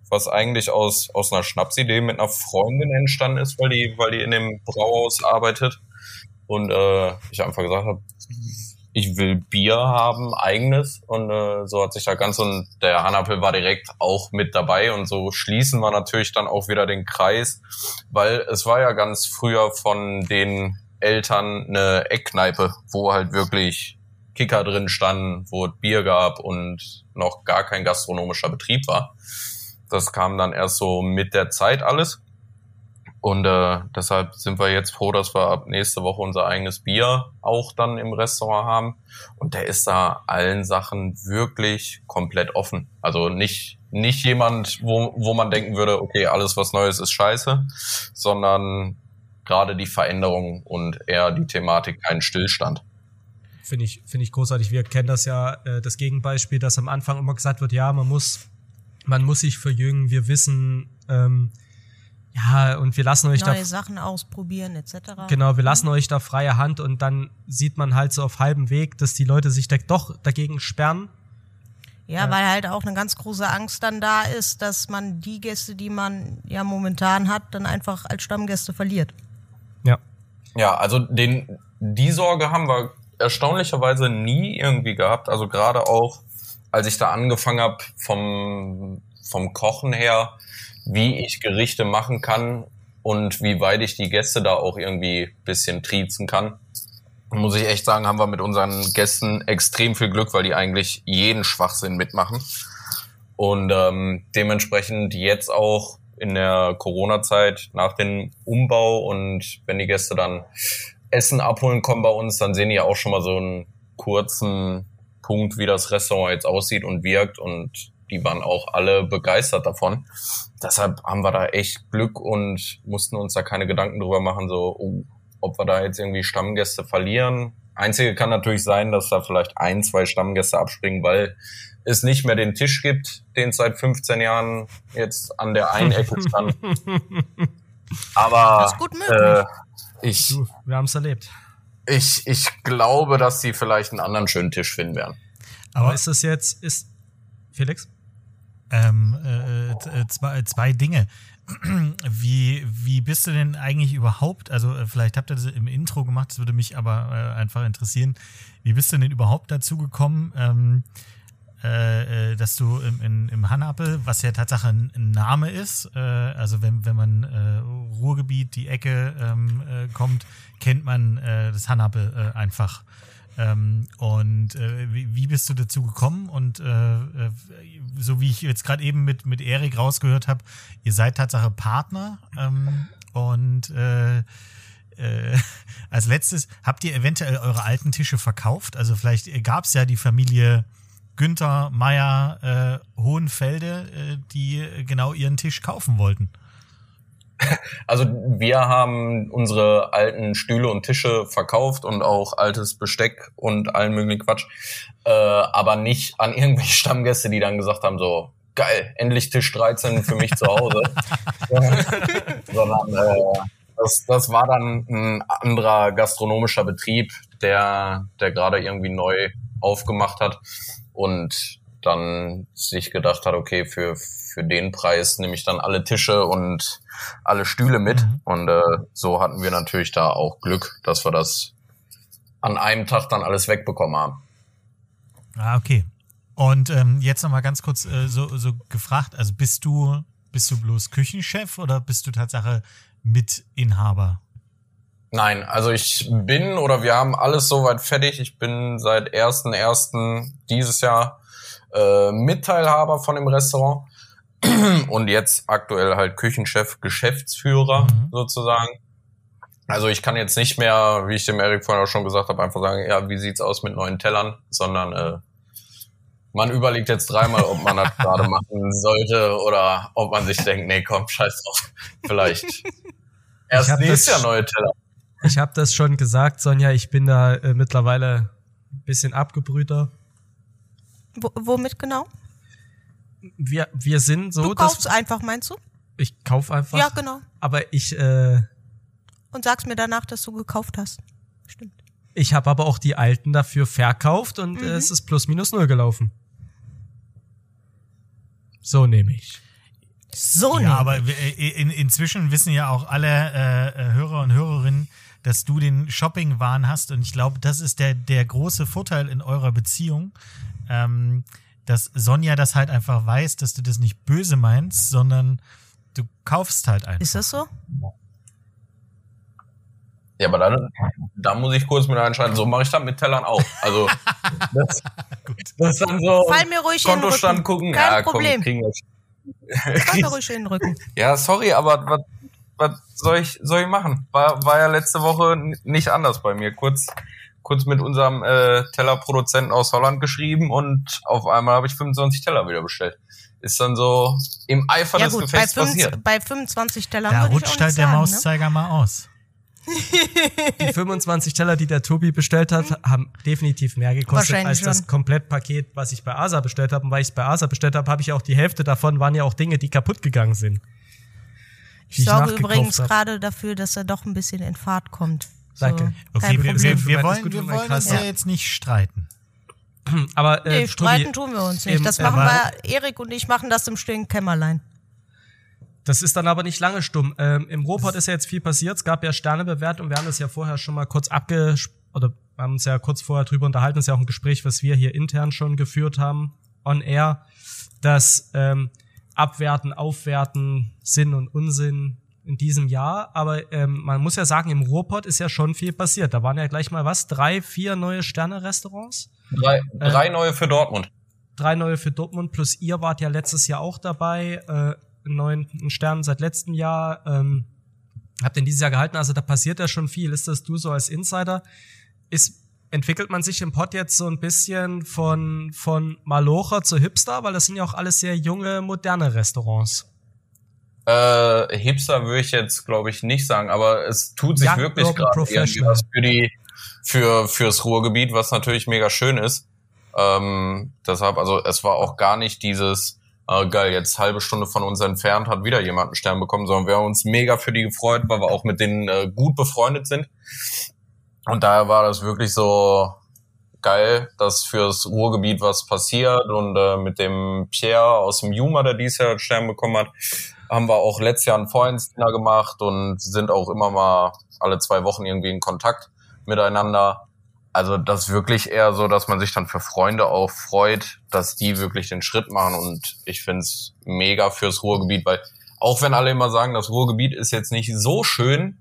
was eigentlich aus, aus einer Schnapsidee mit einer Freundin entstanden ist, weil die, weil die in dem Brauhaus arbeitet. Und äh, ich einfach gesagt habe, ich will Bier haben, eigenes. Und äh, so hat sich da ganz und der Hannapel war direkt auch mit dabei. Und so schließen wir natürlich dann auch wieder den Kreis, weil es war ja ganz früher von den Eltern eine Eckkneipe, wo halt wirklich Kicker drin standen, wo es Bier gab und noch gar kein gastronomischer Betrieb war. Das kam dann erst so mit der Zeit alles. Und äh, deshalb sind wir jetzt froh, dass wir ab nächste Woche unser eigenes Bier auch dann im Restaurant haben. Und der ist da allen Sachen wirklich komplett offen. Also nicht, nicht jemand, wo, wo man denken würde, okay, alles was Neues ist scheiße, sondern gerade die Veränderung und eher die Thematik kein Stillstand. Finde ich, finde ich großartig. Wir kennen das ja, äh, das Gegenbeispiel, dass am Anfang immer gesagt wird, ja, man muss, man muss sich verjüngen. Wir wissen, ähm, ja, und wir lassen euch Neue da Sachen ausprobieren, etc. Genau, wir lassen euch da freie Hand und dann sieht man halt so auf halbem Weg, dass die Leute sich da doch dagegen sperren. Ja, weil halt auch eine ganz große Angst dann da ist, dass man die Gäste, die man ja momentan hat, dann einfach als Stammgäste verliert. Ja. Ja, also den, die Sorge haben wir erstaunlicherweise nie irgendwie gehabt. Also gerade auch, als ich da angefangen habe vom, vom Kochen her, wie ich Gerichte machen kann und wie weit ich die Gäste da auch irgendwie bisschen triezen kann. Muss ich echt sagen, haben wir mit unseren Gästen extrem viel Glück, weil die eigentlich jeden Schwachsinn mitmachen. Und ähm, dementsprechend jetzt auch in der Corona-Zeit nach dem Umbau und wenn die Gäste dann Essen abholen kommen bei uns, dann sehen die auch schon mal so einen kurzen Punkt, wie das Restaurant jetzt aussieht und wirkt und die waren auch alle begeistert davon. Deshalb haben wir da echt Glück und mussten uns da keine Gedanken drüber machen, so, oh, ob wir da jetzt irgendwie Stammgäste verlieren. Einzige kann natürlich sein, dass da vielleicht ein, zwei Stammgäste abspringen, weil es nicht mehr den Tisch gibt, den es seit 15 Jahren jetzt an der einen Ecke stand. Aber Das ist gut möglich. äh, ich, Du, wir haben es erlebt. ich, ich glaube, dass sie vielleicht einen anderen schönen Tisch finden werden. Aber Aber ist das jetzt, ist, Felix? Ähm, äh, äh, zwei, zwei Dinge. Wie, wie bist du denn eigentlich überhaupt, also äh, vielleicht habt ihr das im Intro gemacht, das würde mich aber äh, einfach interessieren, wie bist du denn überhaupt dazu gekommen, ähm, äh, äh, dass du im, in, im Hanape, was ja Tatsache ein, Name ist, äh, also wenn, wenn man äh, Ruhrgebiet, die Ecke ähm, äh, kommt, kennt man äh, das Hanape äh, einfach. Ähm, und äh, wie, wie bist du dazu gekommen? Und äh, äh, so wie ich jetzt gerade eben mit, mit Erik rausgehört habe, ihr seid Tatsache Partner. Ähm, und äh, äh, als letztes, habt ihr eventuell eure alten Tische verkauft? Also vielleicht gab es ja die Familie Günther, Meier, äh, Hohenfelde, äh, die genau ihren Tisch kaufen wollten. Also wir haben unsere alten Stühle und Tische verkauft und auch altes Besteck und allen möglichen Quatsch, äh, aber nicht an irgendwelche Stammgäste, die dann gesagt haben so geil, endlich Tisch 13 für mich zu Hause, sondern äh, das, das war dann ein anderer gastronomischer Betrieb, der der gerade irgendwie neu aufgemacht hat. Und dann sich gedacht hat, okay, für, für den Preis nehme ich dann alle Tische und alle Stühle mit. Mhm. Und äh, so hatten wir natürlich da auch Glück, dass wir das an einem Tag dann alles wegbekommen haben. Ah, okay. Und ähm, jetzt nochmal ganz kurz äh, so, so gefragt, also bist du, bist du bloß Küchenchef oder bist du Tatsache Mitinhaber? Nein, also ich bin oder wir haben alles soweit fertig. Ich bin seit 1.1. dieses Jahr äh, Mitteilhaber von dem Restaurant und jetzt aktuell halt Küchenchef, Geschäftsführer Mhm. sozusagen. Also ich kann jetzt nicht mehr, wie ich dem Erik vorhin auch schon gesagt habe, einfach sagen, ja, wie sieht's aus mit neuen Tellern, sondern äh, man überlegt jetzt dreimal, ob man das gerade machen sollte oder ob man sich denkt, nee, komm, scheiß drauf, vielleicht. Erst nächstes Jahr neue Teller. Ich habe das schon gesagt, Sonja, ich bin da äh, mittlerweile ein bisschen abgebrühter. Wo, womit genau? Wir, wir sind so, Du kaufst einfach, meinst du? ich kauf einfach. Ja, genau. Aber ich, äh, und sagst mir danach, dass du gekauft hast. Stimmt. Ich habe aber auch die alten dafür verkauft und Mhm. äh, es ist plus minus null gelaufen. So nehme ich. So Ja, aber äh, in, inzwischen wissen ja auch alle äh, äh, Hörer und Hörerinnen, dass du den Shopping-Wahn hast. Und ich glaube, das ist der, der große Vorteil in eurer Beziehung, ähm, dass Sonja das halt einfach weiß, dass du das nicht böse meinst, sondern du kaufst halt einfach. Ist das so? Ja, aber dann, da muss ich kurz mit einschalten. So mache ich das mit Tellern auch. Also, das, das ist dann so. Fall mir ruhig in den Kontostand gucken. Kein ja, Problem. Komm, kriegen wir. Mir ruhig in den Rücken. Ja, sorry, aber was, was soll ich, soll ich machen? War, war ja letzte Woche nicht anders bei mir. Kurz, kurz mit unserem äh, Tellerproduzenten aus Holland geschrieben und auf einmal habe ich 25 Teller wieder bestellt. Ist dann so im Eifer Ja des gut, bei, Gefechts passiert. 5, bei 25 Tellern da rutscht halt der sagen, ne? Mauszeiger mal aus. Die 25 Teller, die der Tobi bestellt hat, haben definitiv mehr gekostet als das schon. Komplettpaket, was ich bei Asa bestellt habe. Und weil ich es bei Asa bestellt habe, habe ich auch die Hälfte davon waren ja auch Dinge, die kaputt gegangen sind. Ich sorge übrigens hab. gerade dafür, dass er doch ein bisschen in Fahrt kommt. So, Danke. kein Okay, wir, Problem. wir, wir wollen, gut wir wollen uns ja jetzt nicht streiten. Aber äh, Nee, streiten Tobi, tun wir uns nicht. eben, Das machen wir, Erik und ich machen das im stillen Kämmerlein. Das ist dann aber nicht lange stumm. Ähm, Im Ruhrpott ist ja jetzt viel passiert. Es gab ja Sternebewertung. Wir haben das ja vorher schon mal kurz abges oder haben uns ja kurz vorher drüber unterhalten. Das ist ja auch ein Gespräch, was wir hier intern schon geführt haben, on air, dass ähm, Abwerten, Aufwerten Sinn und Unsinn in diesem Jahr. Aber ähm, man muss ja sagen, im Ruhrpott ist ja schon viel passiert. Da waren ja gleich mal was, drei, vier neue Sterne-Restaurants Drei, drei neue für Dortmund. drei neue für Dortmund, plus ihr wart ja letztes Jahr auch dabei, äh, neuen einen Stern seit letztem Jahr. Ähm, habt ihr dieses Jahr gehalten, also da passiert ja schon viel. Ist das du so als Insider? Ist, entwickelt man sich im Pod jetzt so ein bisschen von, von Malocher zu Hipster? Weil das sind ja auch alles sehr junge, moderne Restaurants. Äh, Hipster würde ich jetzt, glaube ich, nicht sagen, aber es tut sich Young wirklich gerade was für die, für, fürs Ruhrgebiet, was natürlich mega schön ist. Ähm, deshalb, also es war auch gar nicht dieses, äh, geil, jetzt halbe Stunde von uns entfernt hat wieder jemand einen Stern bekommen, sondern wir haben uns mega für die gefreut, weil wir auch mit denen äh, gut befreundet sind. Und daher war das wirklich so geil, dass fürs Ruhrgebiet was passiert und äh, mit dem Pierre aus dem Juma, der dieses Jahr einen Stern bekommen hat, haben wir auch letztes Jahr ein Freundsdinner gemacht und sind auch immer mal alle zwei Wochen irgendwie in Kontakt miteinander. Also das wirklich eher so, dass man sich dann für Freunde auch freut, dass die wirklich den Schritt machen. Und ich find's mega fürs Ruhrgebiet, weil auch wenn alle immer sagen, das Ruhrgebiet ist jetzt nicht so schön,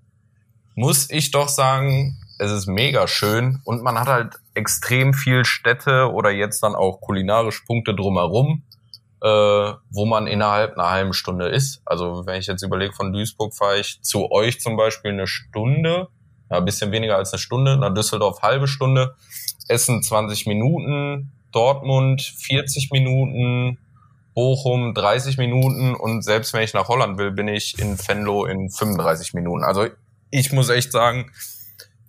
muss ich doch sagen, es ist mega schön. Und man hat halt extrem viel Städte oder jetzt dann auch kulinarisch Punkte drumherum, äh, wo man innerhalb einer halben Stunde ist. Also wenn ich jetzt überlege, von Duisburg fahre ich zu euch zum Beispiel eine Stunde, ja, ein bisschen weniger als eine Stunde, nach Düsseldorf halbe Stunde, Essen 20 Minuten, Dortmund 40 Minuten, Bochum 30 Minuten. Und selbst wenn ich nach Holland will, bin ich in Venlo in 35 Minuten. Also ich muss echt sagen,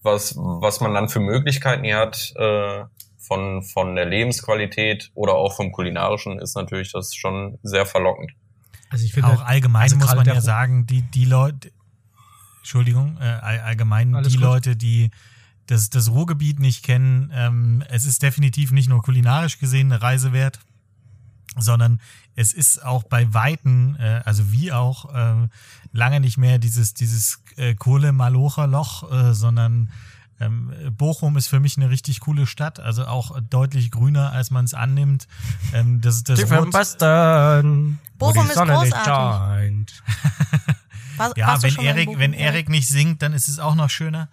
was, was man dann für Möglichkeiten hier hat, äh, von, von der Lebensqualität oder auch vom kulinarischen, ist natürlich das schon sehr verlockend. Also ich finde Auch allgemein also muss man ja sagen, die, die Leute, Entschuldigung, äh, all- allgemein Alles die gut. Leute, die das, das Ruhrgebiet nicht kennen, ähm, es ist definitiv nicht nur kulinarisch gesehen eine Reise wert, sondern es ist auch bei Weitem, äh, also wie auch, äh, lange nicht mehr dieses, dieses äh, Kohle-Malocher-Loch, äh, sondern ähm, Bochum ist für mich eine richtig coole Stadt, also auch deutlich grüner, als man es annimmt. Ähm, das, das Rot- Bochum ist großartig. War, Ja, warst du wenn Erik, Bochum? wenn Erik nicht singt, dann ist es auch noch schöner.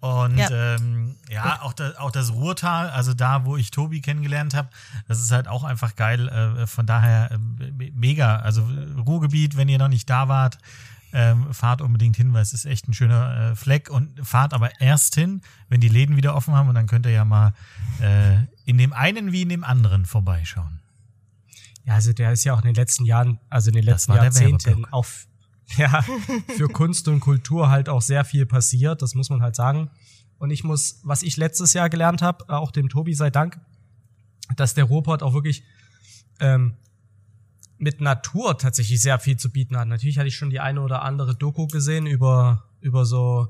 Und Ja. ähm, ja auch, das, auch das Ruhrtal, also da, wo ich Tobi kennengelernt habe, das ist halt auch einfach geil. Äh, von daher äh, me- mega. Also Ruhrgebiet, wenn ihr noch nicht da wart, ähm, fahrt unbedingt hin, weil es ist echt ein schöner äh, Fleck. Und fahrt aber erst hin, wenn die Läden wieder offen haben und dann könnt ihr ja mal äh, in dem einen wie in dem anderen vorbeischauen. Ja, also der ist ja auch in den letzten Jahren, also in den letzten Jahrzehnten auf ja, für Kunst und Kultur halt auch sehr viel passiert, das muss man halt sagen. Und ich muss, was ich letztes Jahr gelernt habe, auch dem Tobi sei Dank, dass der Ruhrpott auch wirklich ähm, mit Natur tatsächlich sehr viel zu bieten hat. Natürlich hatte ich schon die eine oder andere Doku gesehen über, über so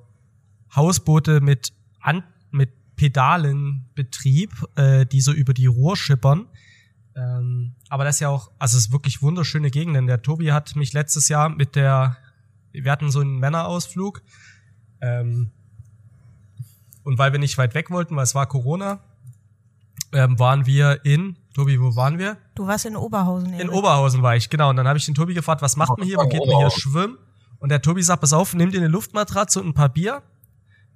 Hausboote mit, An mit Pedalenbetrieb, äh, die so über die Ruhr schippern. Ähm, aber das ist ja auch, also es ist wirklich wunderschöne Gegenden. Der Tobi hat mich letztes Jahr mit der, wir hatten so einen Männerausflug. Ähm, und weil wir nicht weit weg wollten, weil es war Corona, ähm, waren wir in, Tobi, wo waren wir? Du warst in Oberhausen. In Oberhausen war ich, genau. Und dann habe ich den Tobi gefragt, was macht man hier, wo geht man hier schwimmen? Und der Tobi sagt, pass auf, nimm dir eine Luftmatratze und ein paar Bier.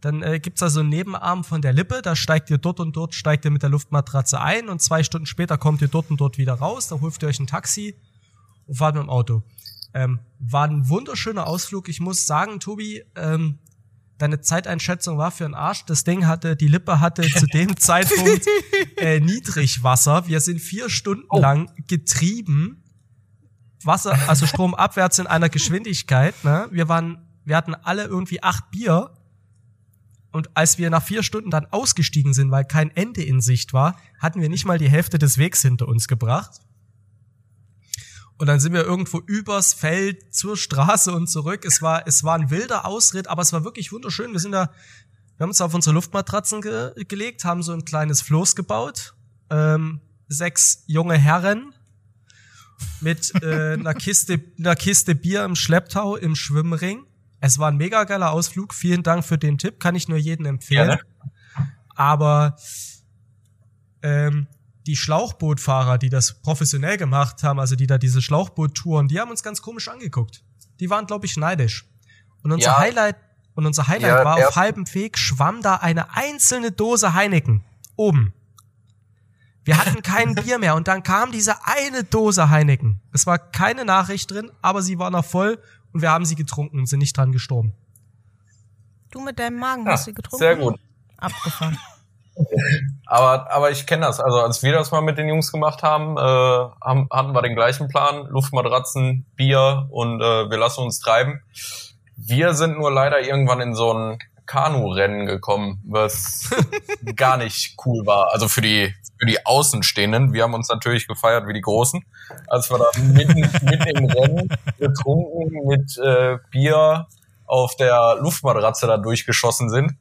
Dann äh, gibt's da so einen Nebenarm von der Lippe, da steigt ihr dort und dort, steigt ihr mit der Luftmatratze ein und zwei Stunden später kommt ihr dort und dort wieder raus, da holt ihr euch ein Taxi und fahrt mit dem Auto. Ähm, war ein wunderschöner Ausflug. Ich muss sagen, Tobi, ähm, deine Zeiteinschätzung war für einen Arsch. Das Ding hatte, die Lippe hatte zu dem Zeitpunkt äh, Niedrigwasser. Wir sind vier Stunden oh. lang getrieben. Wasser, also stromabwärts in einer Geschwindigkeit. Ne? Wir waren, wir hatten alle irgendwie acht Bier. Und als wir nach vier Stunden dann ausgestiegen sind, weil kein Ende in Sicht war, hatten wir nicht mal die Hälfte des Wegs hinter uns gebracht. Und dann sind wir irgendwo übers Feld zur Straße und zurück. Es war, es war ein wilder Ausritt, aber es war wirklich wunderschön. Wir sind da, wir haben uns auf unsere Luftmatratzen ge gelegt, haben so ein kleines Floß gebaut. Ähm, sechs junge Herren mit äh, einer Kiste, einer Kiste Bier im Schlepptau im Schwimmring. Es war ein mega geiler Ausflug. Vielen Dank für den Tipp. Kann ich nur jedem empfehlen. Ja, ne? Aber ähm, die Schlauchbootfahrer, die das professionell gemacht haben, also die da diese Schlauchboottouren, die haben uns ganz komisch angeguckt. Die waren, glaube ich, neidisch. Und unser ja. Highlight, und unser Highlight ja, war, auf halbem Weg schwamm da eine einzelne Dose Heineken. Oben. Wir hatten kein Bier mehr und dann kam diese eine Dose Heineken. Es war keine Nachricht drin, aber sie war noch voll und wir haben sie getrunken und sind nicht dran gestorben. Du mit deinem Magen ja, hast sie getrunken? Sehr gut. Abgefahren. aber, aber ich kenne das. Also als wir das mal mit den Jungs gemacht haben, äh, haben hatten wir den gleichen Plan. Luftmatratzen, Bier und äh, wir lassen uns treiben. Wir sind nur leider irgendwann in so ein Kanu-Rennen gekommen, was gar nicht cool war. Also für die, für die Außenstehenden. Wir haben uns natürlich gefeiert wie die Großen, als wir da mitten, mitten im Rennen getrunken mit äh, Bier auf der Luftmatratze da durchgeschossen sind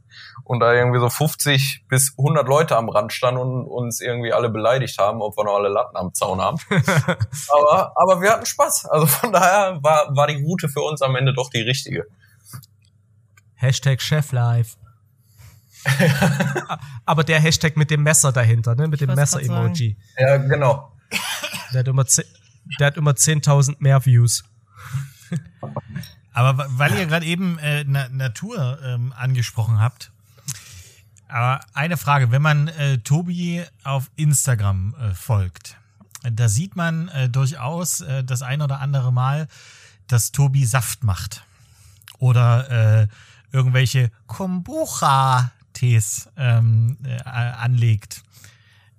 und da irgendwie so 50 bis 100 Leute am Rand standen und uns irgendwie alle beleidigt haben, ob wir noch alle Latten am Zaun haben. aber, aber wir hatten Spaß. Also von daher war, war die Route für uns am Ende doch die richtige. Hashtag Cheflife. aber der Hashtag mit dem Messer dahinter, ne? mit dem Messer-Emoji. Ja, genau. Der hat immer, der hat immer 10.000 mehr Views. Aber weil ihr gerade eben äh, Na Natur ähm, angesprochen habt, aber eine Frage, wenn man äh, Tobi auf Instagram äh, folgt, da sieht man äh, durchaus äh, das ein oder andere Mal, dass Tobi Saft macht. Oder äh, irgendwelche Kombucha-Tees ähm, äh, anlegt.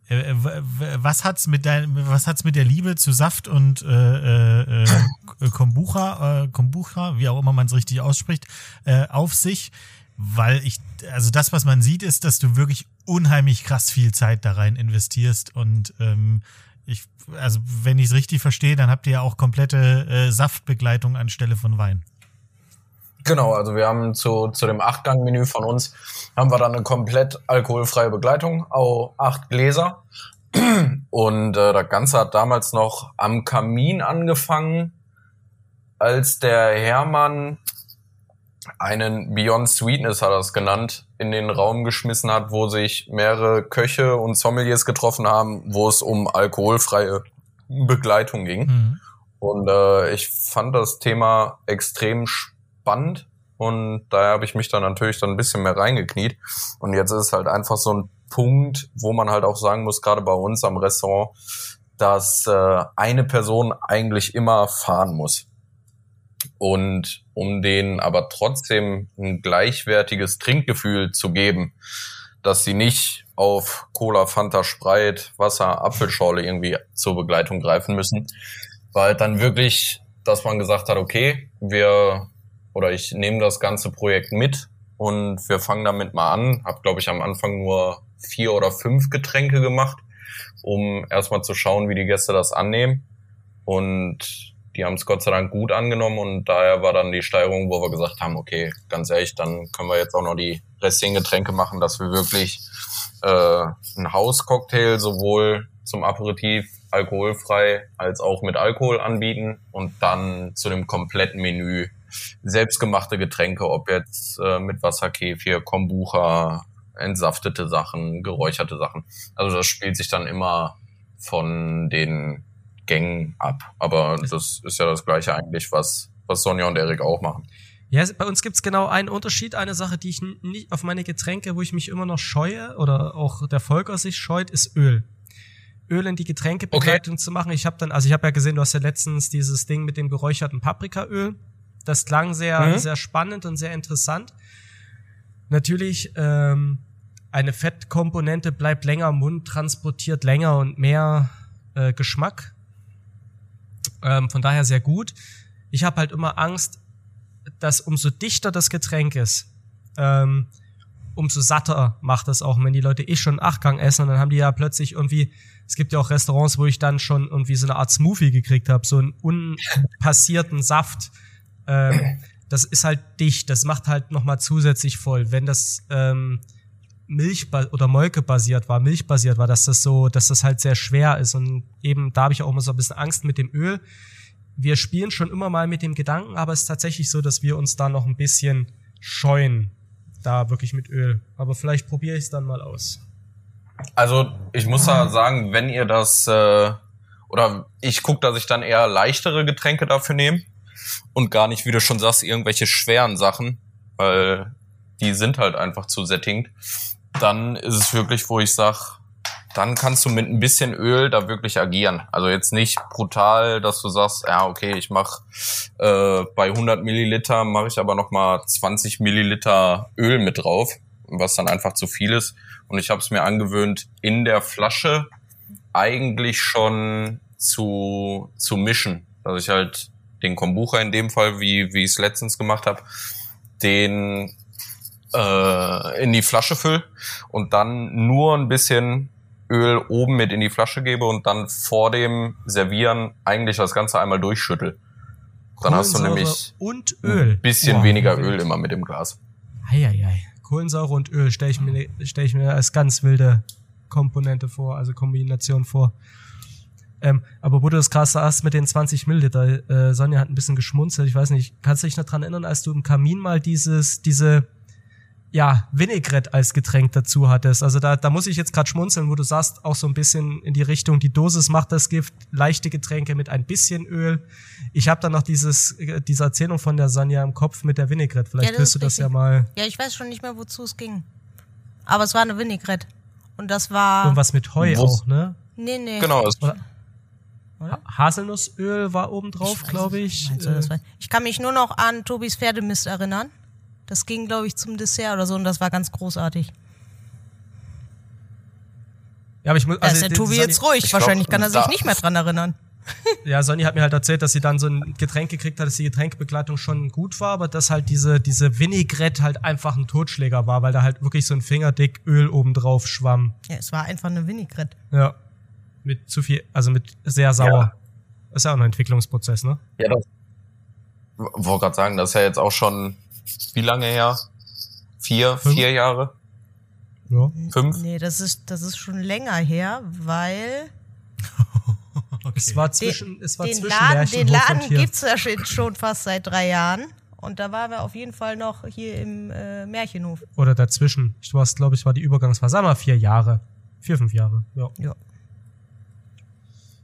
Äh, was hat's mit dein, was hat's mit der Liebe zu Saft und äh, äh, äh Kombucha, äh, Kombucha, wie auch immer man es richtig ausspricht, äh, auf sich? Weil ich, also das, was man sieht, ist, dass du wirklich unheimlich krass viel Zeit da rein investierst und ähm, ich, also wenn ich es richtig verstehe, dann habt ihr ja auch komplette äh, Saftbegleitung anstelle von Wein. Genau, also wir haben zu, zu dem Achtgang-Menü von uns, haben wir dann eine komplett alkoholfreie Begleitung, auch acht Gläser. Und äh, das Ganze hat damals noch am Kamin angefangen, als der Hermann einen Beyond Sweetness hat er es genannt, in den Raum geschmissen hat, wo sich mehrere Köche und Sommeliers getroffen haben, wo es um alkoholfreie Begleitung ging. Mhm. Und äh, ich fand das Thema extrem spannend und daher habe ich mich dann natürlich dann ein bisschen mehr reingekniet. Und jetzt ist es halt einfach so ein Punkt, wo man halt auch sagen muss, gerade bei uns am Restaurant, dass äh, eine Person eigentlich immer fahren muss. Und um denen aber trotzdem ein gleichwertiges Trinkgefühl zu geben, dass sie nicht auf Cola, Fanta, Sprite, Wasser, Apfelschorle irgendwie zur Begleitung greifen müssen, weil dann wirklich, dass man gesagt hat, okay, wir oder ich nehme das ganze Projekt mit und wir fangen damit mal an. Hab glaube ich am Anfang nur vier oder fünf Getränke gemacht, um erstmal zu schauen, wie die Gäste das annehmen. Und die haben es Gott sei Dank gut angenommen und daher war dann die Steigerung, wo wir gesagt haben, okay, ganz ehrlich, dann können wir jetzt auch noch die restlichen Getränke machen, dass wir wirklich äh, ein Hauscocktail sowohl zum Aperitif alkoholfrei als auch mit Alkohol anbieten und dann zu dem kompletten Menü selbstgemachte Getränke, ob jetzt äh, mit Wasserkefir, Kombucha, entsaftete Sachen, geräucherte Sachen. Also das spielt sich dann immer von den Gängen ab. Aber das ist ja das gleiche eigentlich, was, was Sonja und Erik auch machen. Ja, bei uns gibt's genau einen Unterschied, eine Sache, die ich nicht auf meine Getränke, wo ich mich immer noch scheue oder auch der Volker sich scheut, ist Öl. Öl in die Getränkebegleitung okay. zu machen. Ich habe dann, also ich habe ja gesehen, du hast ja letztens dieses Ding mit dem geräucherten Paprikaöl. Das klang sehr, mhm. sehr spannend und sehr interessant. Natürlich, ähm, eine Fettkomponente bleibt länger im Mund, transportiert länger und mehr äh, Geschmack. Ähm, von daher sehr gut. Ich habe halt immer Angst, dass umso dichter das Getränk ist, ähm, umso satter macht es auch. wenn die Leute eh schon Achtgang essen, dann haben die ja plötzlich irgendwie, es gibt ja auch Restaurants, wo ich dann schon irgendwie so eine Art Smoothie gekriegt habe, so einen unpassierten Saft. Ähm, das ist halt dicht, das macht halt nochmal zusätzlich voll. Wenn das ähm, Milch oder Molke basiert war, Milch basiert war, dass das so, dass das halt sehr schwer ist und eben da habe ich auch immer so ein bisschen Angst mit dem Öl. Wir spielen schon immer mal mit dem Gedanken, aber es ist tatsächlich so, dass wir uns da noch ein bisschen scheuen, da wirklich mit Öl. Aber vielleicht probiere ich es dann mal aus. Also ich muss da sagen, wenn ihr das äh, oder ich gucke, dass ich dann eher leichtere Getränke dafür nehme und gar nicht, wie du schon sagst, irgendwelche schweren Sachen, weil die sind halt einfach zu settinged dann ist es wirklich, wo ich sag, dann kannst du mit ein bisschen Öl da wirklich agieren. Also jetzt nicht brutal, dass du sagst, ja okay, ich mache äh, bei 100 Milliliter mache ich aber noch mal 20 Milliliter Öl mit drauf, was dann einfach zu viel ist. Und ich habe es mir angewöhnt, in der Flasche eigentlich schon zu zu mischen, dass ich halt den Kombucha in dem Fall, wie wie ich es letztens gemacht habe, den äh, in die Flasche fülle und dann nur ein bisschen Öl oben mit in die Flasche gebe und dann vor dem Servieren eigentlich das Ganze einmal durchschüttel. Dann hast du nämlich und Öl. ein bisschen Boah, weniger Öl immer mit dem Glas. Eieiei. Kohlensäure und Öl stelle ich, mir, stell ich mir als ganz wilde Komponente vor, also Kombination vor. Ähm, aber wo du das gerade sagst mit den 20 Milliliter, äh, Sonja hat ein bisschen geschmunzelt, ich weiß nicht, kannst du dich noch dran erinnern, als du im Kamin mal dieses, diese ja, Vinaigrette als Getränk dazu hattest. Also da, da muss ich jetzt gerade schmunzeln, wo du sagst, auch so ein bisschen in die Richtung, die Dosis macht das Gift, leichte Getränke mit ein bisschen Öl. Ich habe dann noch dieses, diese Erzählung von der Sanja im Kopf mit der Vinaigrette. Vielleicht ja, willst du das ja mal. Ja, ich weiß schon nicht mehr, wozu es ging. Aber es war eine Vinaigrette. Und das war. Und was mit Heu Wo? auch, ne? Nee, nee. Genau. Oder? Oder? Haselnussöl war oben drauf, glaube ich. Meinst du, äh, ich kann mich nur noch an Tobis Pferdemist erinnern. Das ging, glaube ich, zum Dessert oder so und das war ganz großartig. Ja, aber ich muss. Also, da ist der Tobi jetzt ruhig. Wahrscheinlich glaub, kann er sich nicht mehr dran erinnern. ja, Sonny hat mir halt erzählt, dass sie dann so ein Getränk gekriegt hat, dass die Getränkebegleitung schon gut war, aber dass halt diese, diese Vinaigrette halt einfach ein Totschläger war, weil da halt wirklich so ein Fingerdick Öl oben drauf schwamm. Ja, es war einfach eine Vinaigrette. Ja. Mit zu viel, also mit sehr sauer. Ja. ist ja auch ein Entwicklungsprozess, ne? Ja, das. Wollte gerade sagen, das ist ja jetzt auch schon wie lange her? Vier, Fünf? vier Jahre? Ja. Fünf? Nee, das ist, das ist schon länger her, weil. okay. Es war zwischen, den, es war den zwischen Laden, Den Laden gibt's ja schon fast seit drei Jahren. Und da waren wir auf jeden Fall noch hier im äh, Märchenhof. Oder dazwischen. Ich weiß, glaube ich, war die Übergangsphase. Sagen wir vier Jahre. Vier, fünf Jahre. Ja. ja.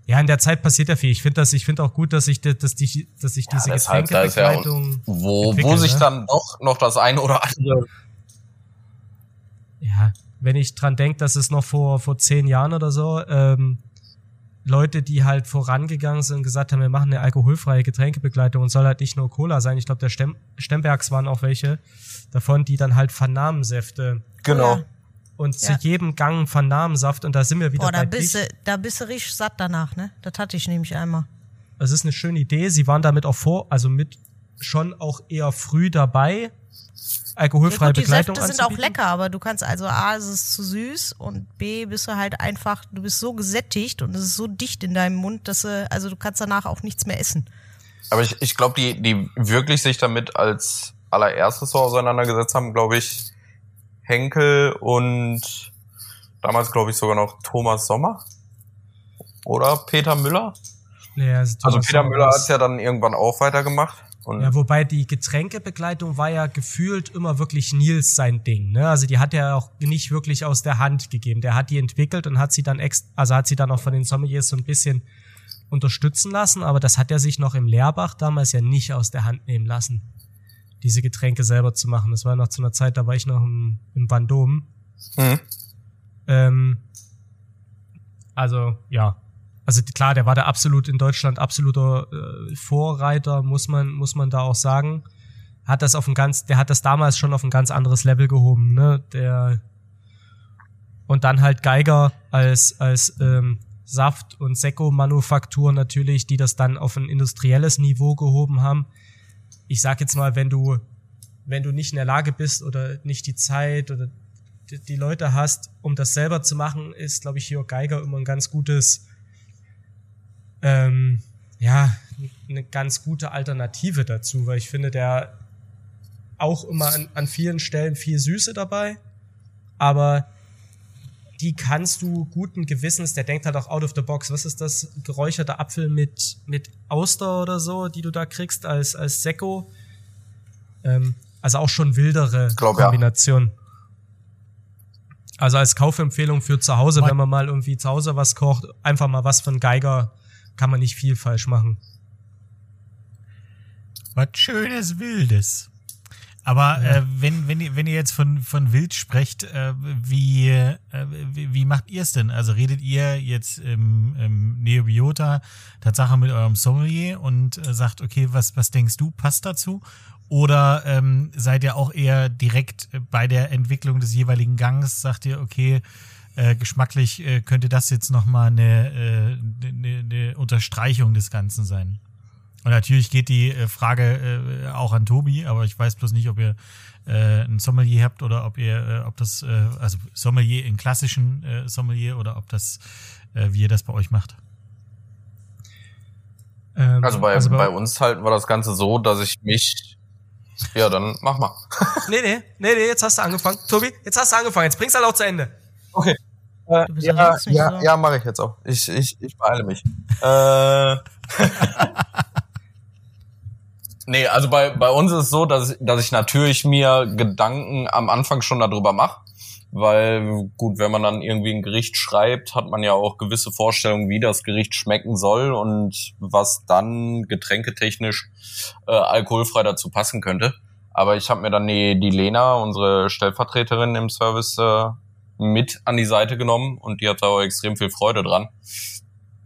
Ja, in der Zeit passiert ja viel. Ich finde das, ich finde auch gut, dass ich, dass die, dass ich diese ja, Getränkebegleitung. Ja wo, wo sich ne? dann doch noch das eine oder andere. Ja, wenn ich dran denke, dass es noch vor, vor zehn Jahren oder so, ähm, Leute, die halt vorangegangen sind und gesagt haben, wir machen eine alkoholfreie Getränkebegleitung und soll halt nicht nur Cola sein. Ich glaube, der Stem Stembergs waren auch welche davon, die dann halt Vernamensäfte genau und ja. zu jedem Gang von Namensaft und da sind wir wieder Boah, da bist, du, da bist du richtig satt danach, ne? Das hatte ich nämlich einmal. Das ist eine schöne Idee. Sie waren damit auch vor, also mit schon auch eher früh dabei, alkoholfreie ja, gut, Begleitung Die Säfte sind auch lecker, aber du kannst also A, es ist zu süß und B, bist du halt einfach, du bist so gesättigt und es ist so dicht in deinem Mund, dass du, also du kannst danach auch nichts mehr essen. Aber ich, ich glaube, die, die wirklich sich damit als allererstes so auseinandergesetzt haben, glaube ich, Henkel und damals, glaube ich, sogar noch Thomas Sommer oder Peter Müller. Ja, also, also Peter Müller hat es ja dann irgendwann auch weitergemacht. Und ja, wobei die Getränkebegleitung war ja gefühlt immer wirklich Nils sein Ding. Ne? Also die hat er auch nicht wirklich aus der Hand gegeben. Der hat die entwickelt und hat sie dann ex also hat sie dann auch von den Sommeliers so ein bisschen unterstützen lassen, aber das hat er sich noch im Lehrbach damals ja nicht aus der Hand nehmen lassen, diese Getränke selber zu machen. Das war noch zu einer Zeit, da war ich noch im, im Bandom. Mhm. Ähm, also ja, also klar, der war da absolut in Deutschland absoluter äh, Vorreiter, muss man, muss man da auch sagen. Hat das auf ein ganz, der hat das damals schon auf ein ganz anderes Level gehoben, ne? Der und dann halt Geiger als als ähm, Saft- und Sekko-Manufaktur natürlich, die das dann auf ein industrielles Niveau gehoben haben. Ich sag jetzt mal, wenn du wenn du nicht in der Lage bist oder nicht die Zeit oder die Leute hast, um das selber zu machen, ist, glaube ich, hier Geiger immer ein ganz gutes ähm, ja, eine ganz gute Alternative dazu, weil ich finde, der auch immer an, an vielen Stellen viel Süße dabei, aber die kannst du guten Gewissens, der denkt halt auch out of the box. Was ist das? Geräucherte Apfel mit, mit Auster oder so, die du da kriegst als, als Sekko. Ähm, also auch schon wildere Glaub, Kombination. Ja. Also als Kaufempfehlung für zu Hause, wenn man mal irgendwie zu Hause was kocht, einfach mal was von Geiger kann man nicht viel falsch machen. Was schönes Wildes. Aber ja. äh, wenn, wenn, ihr, wenn ihr jetzt von, von Wild sprecht, äh, wie, äh, wie, wie macht ihr es denn? Also redet ihr jetzt im, im Neobiota Tatsache mit eurem Sommelier und äh, sagt, okay, was, was denkst du, passt dazu? Oder ähm, seid ihr auch eher direkt bei der Entwicklung des jeweiligen Gangs, sagt ihr, okay, äh, geschmacklich äh, könnte das jetzt nochmal eine, äh, eine, eine Unterstreichung des Ganzen sein. Und natürlich geht die äh, Frage äh, auch an Tobi, aber ich weiß bloß nicht, ob ihr äh, ein Sommelier habt oder ob ihr, äh, ob das, äh, also Sommelier in klassischen äh, Sommelier oder ob das, äh, wie ihr das bei euch macht. Ähm, also bei, also bei, bei uns halten wir das Ganze so, dass ich mich ja, dann mach mal. nee, nee, nee, nee, jetzt hast du angefangen. Tobi, jetzt hast du angefangen. Jetzt bringst du halt auch zu Ende. Okay. Äh, ja, ja, so. ja mache ich jetzt auch. Ich, ich, ich beeile mich. äh, nee, also bei, bei uns ist es so, dass, dass ich natürlich mir Gedanken am Anfang schon darüber mache. Weil, gut, wenn man dann irgendwie ein Gericht schreibt, hat man ja auch gewisse Vorstellungen, wie das Gericht schmecken soll und was dann getränketechnisch äh, alkoholfrei dazu passen könnte. Aber ich habe mir dann die, die Lena, unsere Stellvertreterin im Service, äh, mit an die Seite genommen und die hat da auch extrem viel Freude dran.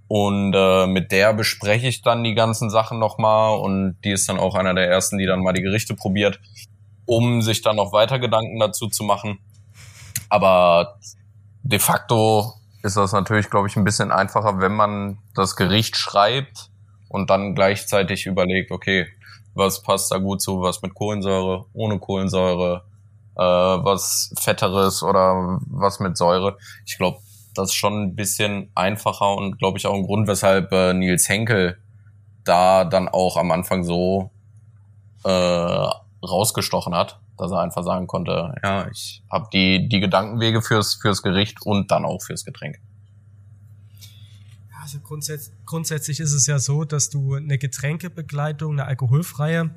Und äh, mit der bespreche ich dann die ganzen Sachen nochmal und die ist dann auch einer der ersten, die dann mal die Gerichte probiert, um sich dann noch weiter Gedanken dazu zu machen. Aber de facto ist das natürlich, glaube ich, ein bisschen einfacher, wenn man das Gericht schreibt und dann gleichzeitig überlegt, okay, was passt da gut zu, was mit Kohlensäure, ohne Kohlensäure, äh, was Fetteres oder was mit Säure. Ich glaube, das ist schon ein bisschen einfacher und glaube ich auch ein Grund, weshalb äh, Nils Henkel da dann auch am Anfang so äh, rausgestochen hat, dass er einfach sagen konnte, ja, ich habe die, die Gedankenwege fürs, fürs Gericht und dann auch fürs Getränk. Also grundsätzlich, grundsätzlich ist es ja so, dass du eine Getränkebegleitung, eine alkoholfreie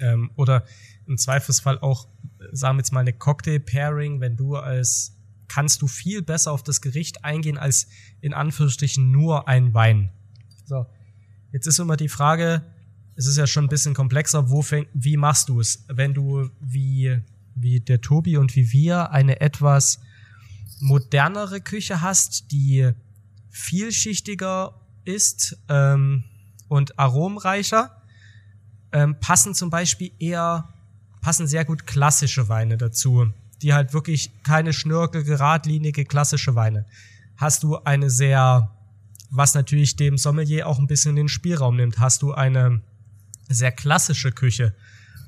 ähm, oder im Zweifelsfall auch, sagen wir jetzt mal, eine Cocktail-Pairing, wenn du als, kannst du viel besser auf das Gericht eingehen als in Anführungsstrichen nur ein Wein. So. Jetzt ist immer die Frage, es ist ja schon ein bisschen komplexer, wo fäng, wie machst du es? Wenn du wie, wie der Tobi und wie wir eine etwas modernere Küche hast, die vielschichtiger ist ähm, und aromreicher, ähm, passen zum Beispiel eher passen sehr gut klassische Weine dazu, die halt wirklich keine Schnörkel, geradlinige klassische Weine. Hast du eine sehr, was natürlich dem Sommelier auch ein bisschen den Spielraum nimmt, hast du eine sehr klassische Küche,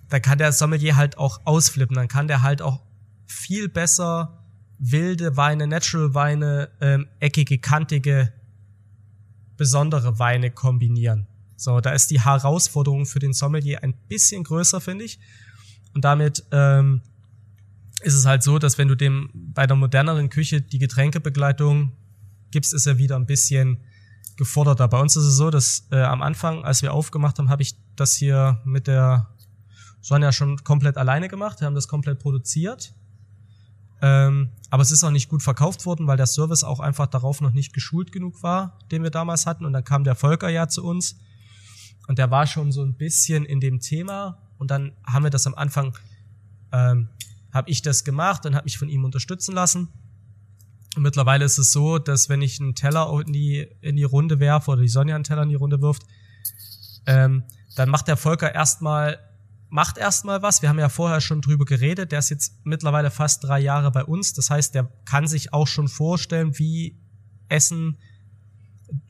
dann kann der Sommelier halt auch ausflippen, dann kann der halt auch viel besser wilde Weine, Natural Weine, ähm, eckige, kantige, besondere Weine kombinieren. So, da ist die Herausforderung für den Sommelier ein bisschen größer, finde ich. Und damit ähm, ist es halt so, dass wenn du dem bei der moderneren Küche die Getränkebegleitung gibst, ist er wieder ein bisschen geforderter. Bei uns ist es so, dass äh, am Anfang, als wir aufgemacht haben, habe ich das hier mit der Sonja schon komplett alleine gemacht. Wir haben das komplett produziert. Ähm, aber es ist auch nicht gut verkauft worden, weil der Service auch einfach darauf noch nicht geschult genug war, den wir damals hatten. Und dann kam der Volker ja zu uns und der war schon so ein bisschen in dem Thema. Und dann haben wir das am Anfang, ähm, habe ich das gemacht und habe mich von ihm unterstützen lassen. Und mittlerweile ist es so, dass wenn ich einen Teller in die, in die Runde werfe oder die Sonja einen Teller in die Runde wirft, ähm, dann macht der Volker erstmal macht erstmal was. Wir haben ja vorher schon drüber geredet. Der ist jetzt mittlerweile fast drei Jahre bei uns. Das heißt, der kann sich auch schon vorstellen, wie Essen,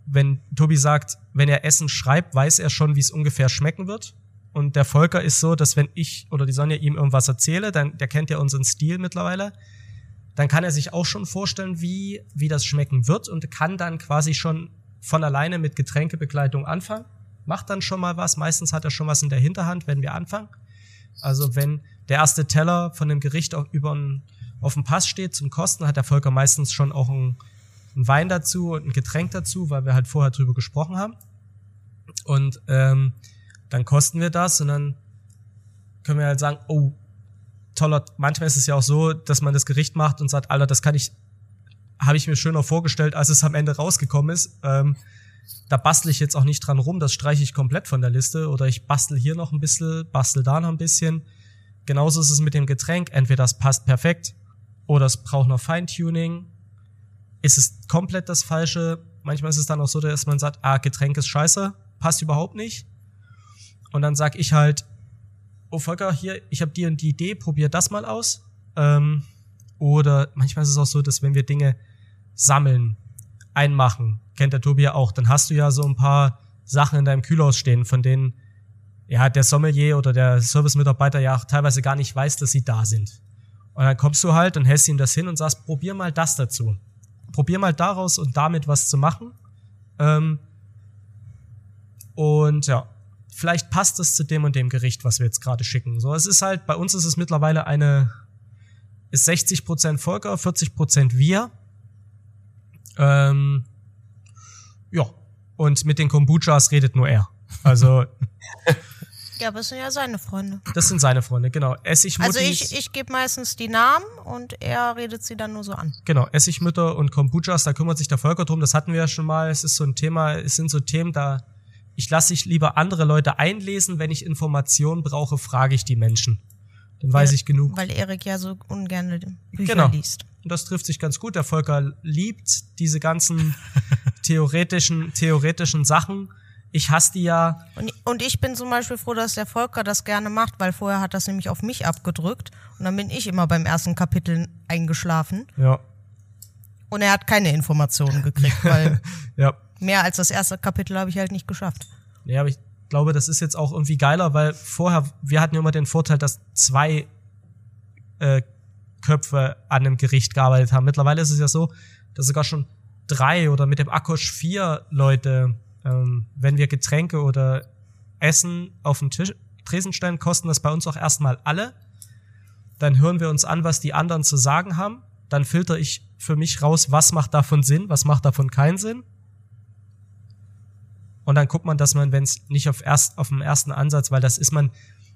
wenn Tobi sagt, wenn er Essen schreibt, weiß er schon, wie es ungefähr schmecken wird. Und der Volker ist so, dass wenn ich oder die Sonja ihm irgendwas erzähle, dann, der kennt ja unseren Stil mittlerweile, dann kann er sich auch schon vorstellen, wie, wie das schmecken wird und kann dann quasi schon von alleine mit Getränkebegleitung anfangen macht dann schon mal was. Meistens hat er schon was in der Hinterhand, wenn wir anfangen. Also wenn der erste Teller von dem Gericht auch über ein, auf dem Pass steht zum Kosten, hat der Volker meistens schon auch ein, ein Wein dazu und ein Getränk dazu, weil wir halt vorher drüber gesprochen haben. Und ähm, dann kosten wir das und dann können wir halt sagen, oh, toller, manchmal ist es ja auch so, dass man das Gericht macht und sagt, Alter, das kann ich, habe ich mir schöner vorgestellt, als es am Ende rausgekommen ist. Ähm, da bastel ich jetzt auch nicht dran rum, das streiche ich komplett von der Liste oder ich bastel hier noch ein bisschen, bastel da noch ein bisschen. Genauso ist es mit dem Getränk, entweder das passt perfekt oder es braucht noch Feintuning. Ist es komplett das Falsche? Manchmal ist es dann auch so, dass man sagt, ah, Getränk ist scheiße, passt überhaupt nicht. Und dann sag ich halt, oh Volker, hier, ich habe und die Idee, probier das mal aus. Ähm, oder manchmal ist es auch so, dass wenn wir Dinge sammeln, einmachen, kennt der Tobi ja auch, dann hast du ja so ein paar Sachen in deinem Kühlhaus stehen, von denen ja der Sommelier oder der Servicemitarbeiter ja auch teilweise gar nicht weiß, dass sie da sind. Und dann kommst du halt und hältst ihm das hin und sagst, probier mal das dazu. Probier mal daraus und damit was zu machen. Ähm, und ja, vielleicht passt es zu dem und dem Gericht, was wir jetzt gerade schicken. So, es ist halt, bei uns ist es mittlerweile eine, ist 60% Volker, 40% wir. Ähm, ja. Und mit den Kombuchas redet nur er. Also. ja, aber es sind ja seine Freunde. Das sind seine Freunde, genau. Essigmuttis. Also ich, ich gebe meistens die Namen und er redet sie dann nur so an. Genau, Essigmütter und Kombuchas, da kümmert sich der Volker drum. Das hatten wir ja schon mal. Es ist so ein Thema, es sind so Themen, da ich lasse sich lieber andere Leute einlesen. Wenn ich Informationen brauche, frage ich die Menschen. Dann weiß weil, ich genug. Weil Erik ja so ungern Bücher genau. liest. Und das trifft sich ganz gut. Der Volker liebt diese ganzen theoretischen, theoretischen Sachen. Ich hasse die ja. Und, und ich bin zum Beispiel froh, dass der Volker das gerne macht, weil vorher hat das nämlich auf mich abgedrückt. Und dann bin ich immer beim ersten Kapitel eingeschlafen. Ja. Und er hat keine Informationen gekriegt, weil ja. Mehr als das erste Kapitel habe ich halt nicht geschafft. Ja, aber ich glaube, das ist jetzt auch irgendwie geiler, weil vorher, wir hatten ja immer den Vorteil, dass zwei äh, Köpfe an einem Gericht gearbeitet haben. Mittlerweile ist es ja so, dass sogar schon drei oder mit dem Akkusch vier Leute, ähm, wenn wir Getränke oder Essen auf den Tisch, Tresen stellen, kosten das bei uns auch erstmal alle. Dann hören wir uns an, was die anderen zu sagen haben. Dann filter ich für mich raus, was macht davon Sinn, was macht davon keinen Sinn. Und dann guckt man, dass man, wenn es nicht auf, erst, auf dem ersten Ansatz, weil das ist man,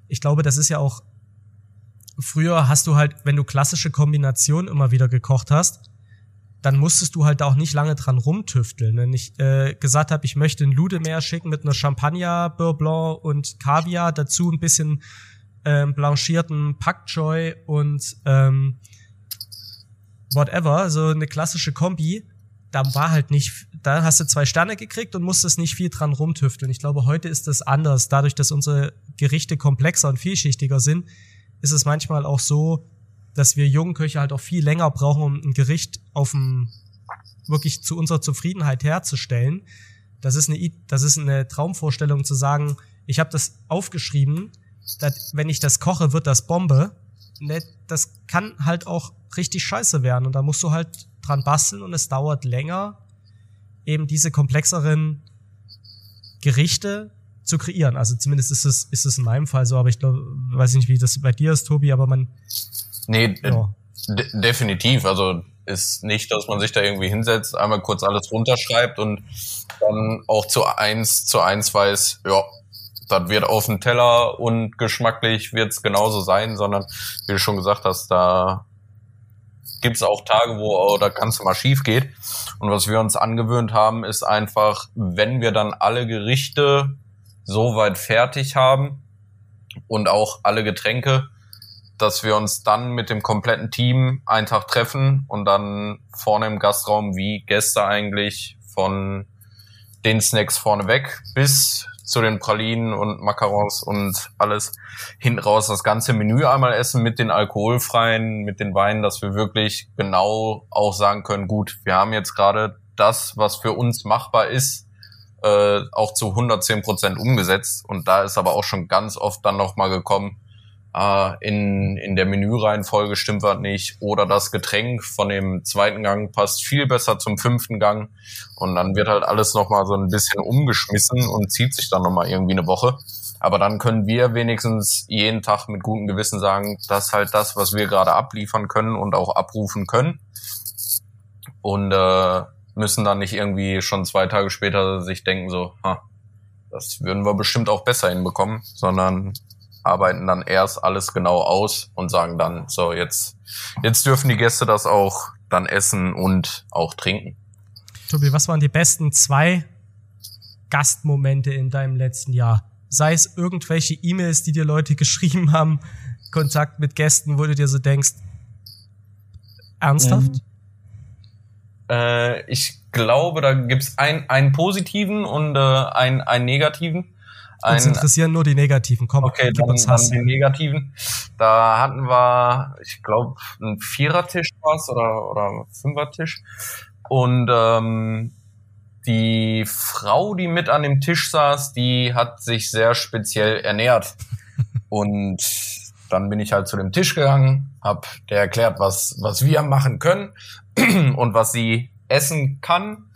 ich glaube, das ist ja auch, früher hast du halt, wenn du klassische Kombinationen immer wieder gekocht hast, dann musstest du halt auch nicht lange dran rumtüfteln. Wenn ich äh, gesagt habe, ich möchte ein Ludemeer schicken mit einer Champagner, Beurre Blanc und Kaviar, dazu ein bisschen ähm, blanchierten Pak Choi und ähm, whatever, so eine klassische Kombi, da war halt nicht, da hast du zwei Sterne gekriegt und musstest nicht viel dran rumtüfteln. Ich glaube, heute ist das anders. Dadurch, dass unsere Gerichte komplexer und vielschichtiger sind, ist es manchmal auch so, dass wir jungen Köche halt auch viel länger brauchen, um ein Gericht auf dem wirklich zu unserer Zufriedenheit herzustellen. Das ist eine, das ist eine Traumvorstellung zu sagen, ich habe das aufgeschrieben, dass, wenn ich das koche, wird das Bombe. Ne, das kann halt auch richtig scheiße werden und da musst du halt dran basteln und es dauert länger, eben diese komplexeren Gerichte zu kreieren. Also zumindest ist es, ist es in meinem Fall so, aber ich glaube, weiß nicht, wie das bei dir ist, Tobi, aber man. Nee, ja. de definitiv. Also ist nicht, dass man sich da irgendwie hinsetzt, einmal kurz alles runterschreibt und dann auch zu eins zu eins weiß, ja, das wird auf dem Teller und geschmacklich wird es genauso sein, sondern wie du schon gesagt hast, da gibt es auch Tage, wo das Ganze mal schief geht. Und was wir uns angewöhnt haben, ist einfach, wenn wir dann alle Gerichte soweit fertig haben und auch alle Getränke, dass wir uns dann mit dem kompletten Team einen Tag treffen und dann vorne im Gastraum wie Gäste eigentlich von den Snacks vorneweg bis zu den Pralinen und Macarons und alles hinten raus das ganze Menü einmal essen mit den alkoholfreien, mit den Weinen, dass wir wirklich genau auch sagen können, gut, wir haben jetzt gerade das, was für uns machbar ist, äh, auch zu 110 Prozent umgesetzt. Und da ist aber auch schon ganz oft dann nochmal gekommen, äh, in, in der Menüreihenfolge stimmt was nicht oder das Getränk von dem zweiten Gang passt viel besser zum fünften Gang und dann wird halt alles nochmal so ein bisschen umgeschmissen und zieht sich dann nochmal irgendwie eine Woche. Aber dann können wir wenigstens jeden Tag mit gutem Gewissen sagen, das ist halt das, was wir gerade abliefern können und auch abrufen können. Und äh, müssen dann nicht irgendwie schon zwei Tage später sich denken, so, ha, das würden wir bestimmt auch besser hinbekommen, sondern arbeiten dann erst alles genau aus und sagen dann, so jetzt, jetzt dürfen die Gäste das auch dann essen und auch trinken. Tobi, was waren die besten zwei Gastmomente in deinem letzten Jahr? Sei es irgendwelche E-Mails, die dir Leute geschrieben haben, Kontakt mit Gästen, wo du dir so denkst, ernsthaft? Mhm. Äh, ich glaube, da gibt's ein, einen positiven und äh, einen, einen negativen. Ein, uns interessieren nur die negativen. Komm, okay, dann, uns dann die negativen. Da hatten wir, ich glaube, ein Vierertisch was oder oder Fünfertisch und ähm, die Frau, die mit an dem Tisch saß, die hat sich sehr speziell ernährt und dann bin ich halt zu dem Tisch gegangen, hab der erklärt, was was wir machen können und was sie essen kann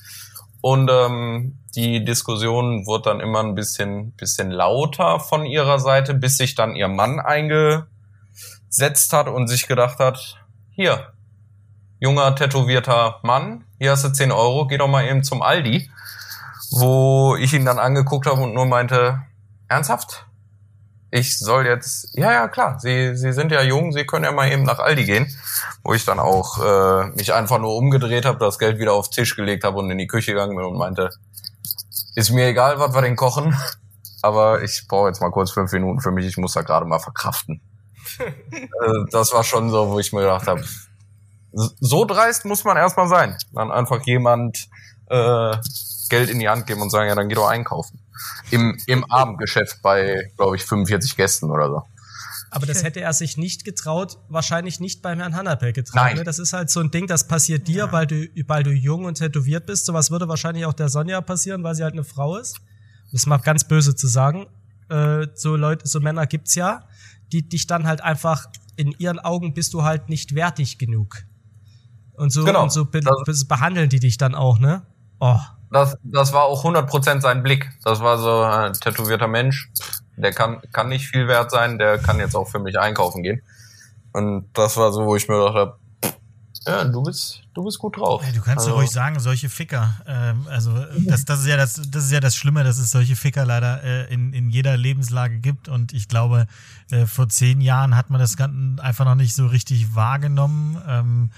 und ähm, die Diskussion wurde dann immer ein bisschen, bisschen lauter von ihrer Seite, bis sich dann ihr Mann eingesetzt hat und sich gedacht hat, hier, junger, tätowierter Mann, hier hast du 10 Euro, geh doch mal eben zum Aldi. Wo ich ihn dann angeguckt habe und nur meinte, ernsthaft? Ich soll jetzt, ja, ja, klar, Sie, Sie sind ja jung, Sie können ja mal eben nach Aldi gehen. Wo ich dann auch äh, mich einfach nur umgedreht habe, das Geld wieder auf den Tisch gelegt habe und in die Küche gegangen bin und meinte, ist mir egal, was wir denn kochen, aber ich brauche jetzt mal kurz fünf Minuten für mich, ich muss da gerade mal verkraften. Äh, das war schon so, wo ich mir gedacht habe, so dreist muss man erstmal sein. Dann einfach jemand äh, Geld in die Hand geben und sagen, ja, dann geh doch einkaufen. Im, im Abendgeschäft bei, glaube ich, 45 Gästen oder so. Aber das hätte er sich nicht getraut, wahrscheinlich nicht beim Herrn Hannapel getraut. Nein. Ne? Das ist halt so ein Ding, das passiert dir, ja. weil du, weil du jung und tätowiert bist. Sowas würde wahrscheinlich auch der Sonja passieren, weil sie halt eine Frau ist. Das macht ganz böse zu sagen. Äh, so Leute, so Männer gibt's ja, die dich dann halt einfach in ihren Augen bist du halt nicht wertig genug. Und so, genau. und so be behandeln die dich dann auch, ne? Oh. Das, das war auch 100% sein Blick. Das war so ein tätowierter Mensch der kann, kann nicht viel wert sein, der kann jetzt auch für mich einkaufen gehen. Und das war so, wo ich mir gedacht habe, ja, du bist, du bist gut drauf. Hey, du kannst also, ja ruhig sagen, solche Ficker. Ähm, also das, das ist ja das, das ist ja das Schlimme, dass es solche Ficker leider äh, in, in jeder Lebenslage gibt. Und ich glaube, äh, vor zehn Jahren hat man das Ganze einfach noch nicht so richtig wahrgenommen. Ähm,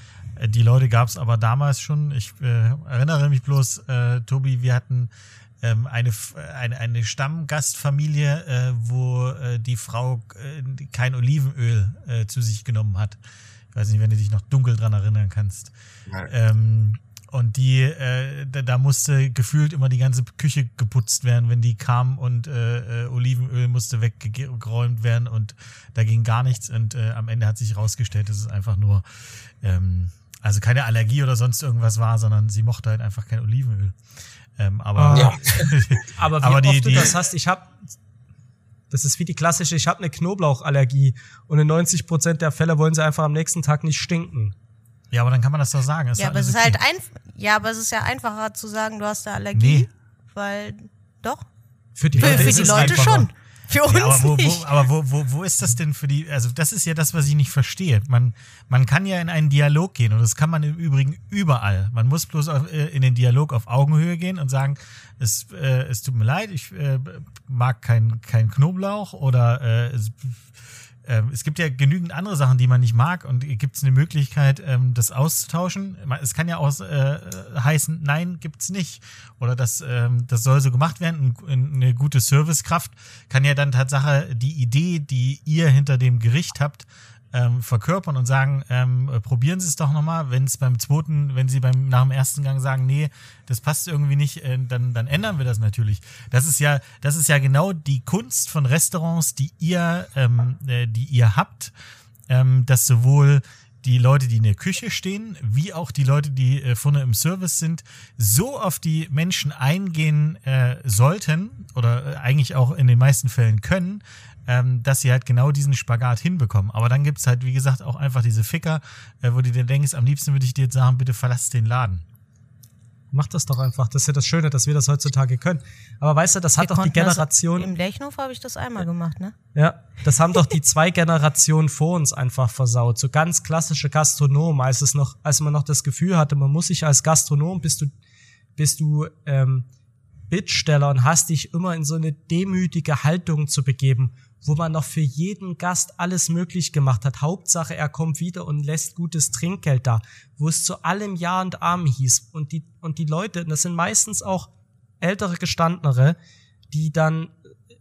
die Leute gab es aber damals schon. Ich äh, erinnere mich bloß, äh, Tobi, wir hatten ähm, eine, eine, eine Stammgastfamilie, äh, wo äh, die Frau äh, kein Olivenöl äh, zu sich genommen hat. Ich weiß nicht, wenn du dich noch dunkel dran erinnern kannst. Ähm, und die, äh, da, da musste gefühlt immer die ganze Küche geputzt werden, wenn die kam und äh, äh, Olivenöl musste weggeräumt werden und da ging gar nichts. Und äh, am Ende hat sich herausgestellt, dass es einfach nur, ähm, also keine Allergie oder sonst irgendwas war, sondern sie mochte halt einfach kein Olivenöl. Ähm, aber, ja. aber wie aber die, oft du das hast, ich habe das ist wie die klassische, ich habe eine Knoblauchallergie und in 90 Prozent der Fälle wollen sie einfach am nächsten Tag nicht stinken. Ja, aber dann kann man das doch sagen. ja, aber es ist halt ein, ja, aber es ist ja einfacher zu sagen, du hast eine Allergie, nee. weil doch. Für die Für, Leute, für ist die Leute schon. Für uns Ja, aber wo, nicht. wo, aber wo, wo, wo ist das denn für die, also das ist ja das, was ich nicht verstehe. Man, man kann ja in einen Dialog gehen und das kann man im Übrigen überall. Man muss bloß auf, äh, in den Dialog auf Augenhöhe gehen und sagen, es, äh, es tut mir leid, ich äh, mag kein, kein Knoblauch oder äh, es, es gibt ja genügend andere Sachen, die man nicht mag und gibt es eine Möglichkeit, ähm, das auszutauschen. Es kann ja auch äh, heißen, nein, gibt's nicht. Oder das, ähm, das soll so gemacht werden. Ein- Eine gute Servicekraft kann ja dann Tatsache die Idee, die ihr hinter dem Gericht habt, ähm, verkörpern und sagen, ähm, äh, probieren Sie es doch nochmal. Wenn es beim zweiten, wenn Sie beim nach dem ersten Gang sagen, nee, das passt irgendwie nicht, äh, dann, dann ändern wir das natürlich. Das ist ja, das ist ja genau die Kunst von Restaurants, die ihr, ähm, äh, die ihr habt, ähm, dass sowohl die Leute, die in der Küche stehen, wie auch die Leute, die äh, vorne im Service sind, so auf die Menschen eingehen äh, sollten oder äh, eigentlich auch in den meisten Fällen können, ähm, dass sie halt genau diesen Spagat hinbekommen. Aber dann gibt's halt, wie gesagt, auch einfach diese Ficker, äh, wo du dir denkst, am liebsten würde ich dir jetzt sagen, bitte verlass den Laden. Mach das doch einfach. Das ist ja das Schöne, dass wir das heutzutage können. Aber weißt du, das hat Wir doch die konnten das- Generation. Im Lerchenhof habe ich das einmal gemacht, ne? Ja, das haben doch die zwei Generationen vor uns einfach versaut. So ganz klassische Gastronomen, als es noch, als man noch das Gefühl hatte, man muss sich als Gastronom, bist du, bist du ähm, Bittsteller und hast dich immer in so eine demütige Haltung zu begeben, wo man noch für jeden Gast alles möglich gemacht hat. Hauptsache, er kommt wieder und lässt gutes Trinkgeld da, wo es zu allem Ja und Amen hieß. Und die, und die Leute, das sind meistens auch ältere, gestandenere, die dann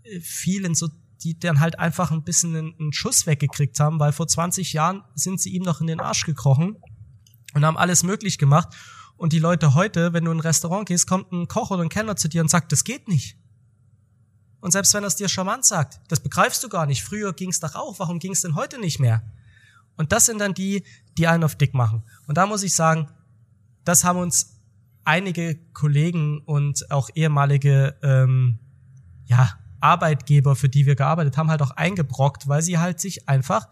äh, viel in so, die dann halt einfach ein bisschen einen, Schuss weggekriegt haben, weil vor 20 Jahren sind sie ihm noch in den Arsch gekrochen und haben alles möglich gemacht. Und die Leute heute, wenn du in ein Restaurant gehst, kommt ein Koch oder ein Kellner zu dir und sagt, das geht nicht. Und selbst wenn er es dir charmant sagt, das begreifst du gar nicht. Früher ging's doch auch, warum ging's denn heute nicht mehr? Und das sind dann die, die einen auf dick machen. Und da muss ich sagen, das haben uns einige Kollegen und auch ehemalige ähm, ja, Arbeitgeber, für die wir gearbeitet haben, halt auch eingebrockt, weil sie halt sich einfach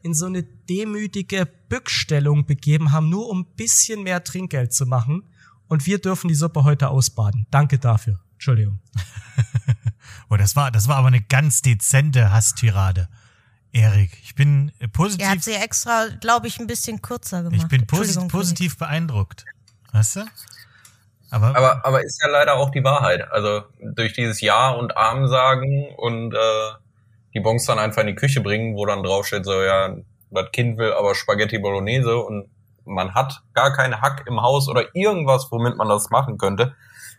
in so eine demütige Bückstellung begeben haben, nur um ein bisschen mehr Trinkgeld zu machen. Und wir dürfen die Suppe heute ausbaden. Danke dafür. Entschuldigung. Oh, das war, das war aber eine ganz dezente Hasstirade. Erik, ich bin äh, Er hat positiv, sie extra, glaube ich, ein bisschen kürzer gemacht. ich bin posi positiv beeindruckt. Weißt du? Aber, Aber, aber ist ja leider auch die Wahrheit. Also durch dieses Ja und Arm sagen und äh, die Bons dann einfach in die Küche bringen, wo dann draufsteht, so ja, das Kind will aber Spaghetti Bolognese und man hat gar keinen Hack im Haus oder irgendwas, womit man das machen könnte,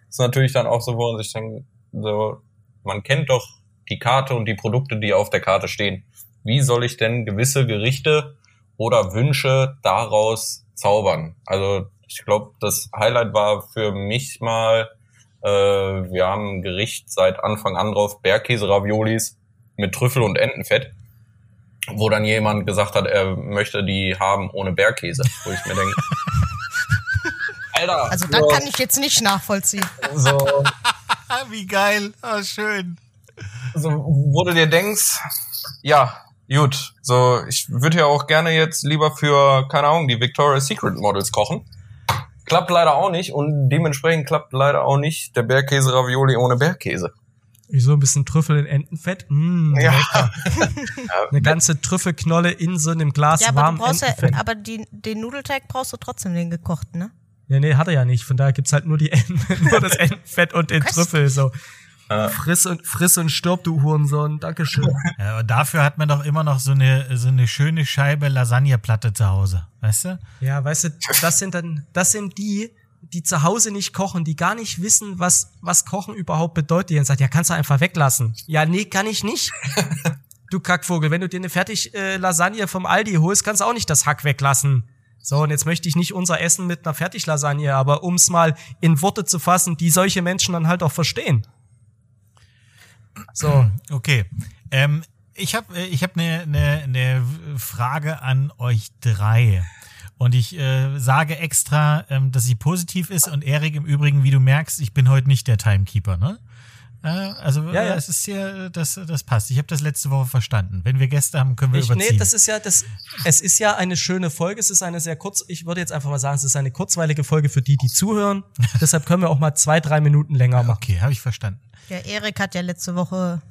ist natürlich dann auch so, wo man sich denkt, so, man kennt doch die Karte und die Produkte, die auf der Karte stehen. Wie soll ich denn gewisse Gerichte oder Wünsche daraus zaubern? Also ich glaube, das Highlight war für mich mal, äh, wir haben ein Gericht seit Anfang an drauf, Bergkäse-Raviolis mit Trüffel und Entenfett, wo dann jemand gesagt hat, er möchte die haben ohne Bergkäse. Wo ich mir denke, Alter, Also das so, kann ich jetzt nicht nachvollziehen. so, wie geil, oh, schön. so, wo du dir denkst, ja, gut, so, ich würde ja auch gerne jetzt lieber für, keine Ahnung, die Victoria's Secret Models kochen. Klappt leider auch nicht und dementsprechend klappt leider auch nicht der Bergkäse-Ravioli ohne Bergkäse. Wieso ein bisschen Trüffel in Entenfett? Mm, Ja. Eine ganze Trüffelknolle in so einem Glas Ja, aber du brauchst ja, aber die, den Nudelteig brauchst du trotzdem den gekochten, ne? Ja, nee, hat er ja nicht. Von daher gibt's halt nur die Enten, nur das Entenfett und den. Trüffel. So. Ja. Friss und friss und stirb, du Hurensohn. Dankeschön. Ja, und dafür hat man doch immer noch so eine, so eine schöne Scheibe Lasagneplatte zu Hause. Weißt du? Ja, weißt du, das sind dann, das sind die, die zu Hause nicht kochen, die gar nicht wissen, was, was Kochen überhaupt bedeutet. Die dann sagt, ja, kannst du einfach weglassen. Ja, nee, kann ich nicht. Du Kackvogel, wenn du dir eine fertig äh, Lasagne vom Aldi holst, kannst du auch nicht das Hack weglassen. So, und jetzt möchte ich nicht unser Essen mit einer Fertiglasagne, aber um's mal in Worte zu fassen, die solche Menschen dann halt auch verstehen. So, Okay. Ähm, ich habe ich hab eine ne, ne Frage an euch drei. Und ich äh, sage extra, ähm, dass sie positiv ist. Und Erik, im Übrigen, wie du merkst, ich bin heute nicht der Timekeeper, ne? Äh, also Ja, ja. äh, es ist hier, das, das passt. Ich habe das letzte Woche verstanden. Wenn wir Gäste haben, können wir Ich, überziehen. nee, das ist ja das. Es ist ja eine schöne Folge. Es ist eine sehr kurz. Ich würde jetzt einfach mal sagen, es ist eine kurzweilige Folge für die, die zuhören. Deshalb können wir auch mal zwei, drei Minuten länger machen. okay, habe ich verstanden. Der Erik hat ja letzte Woche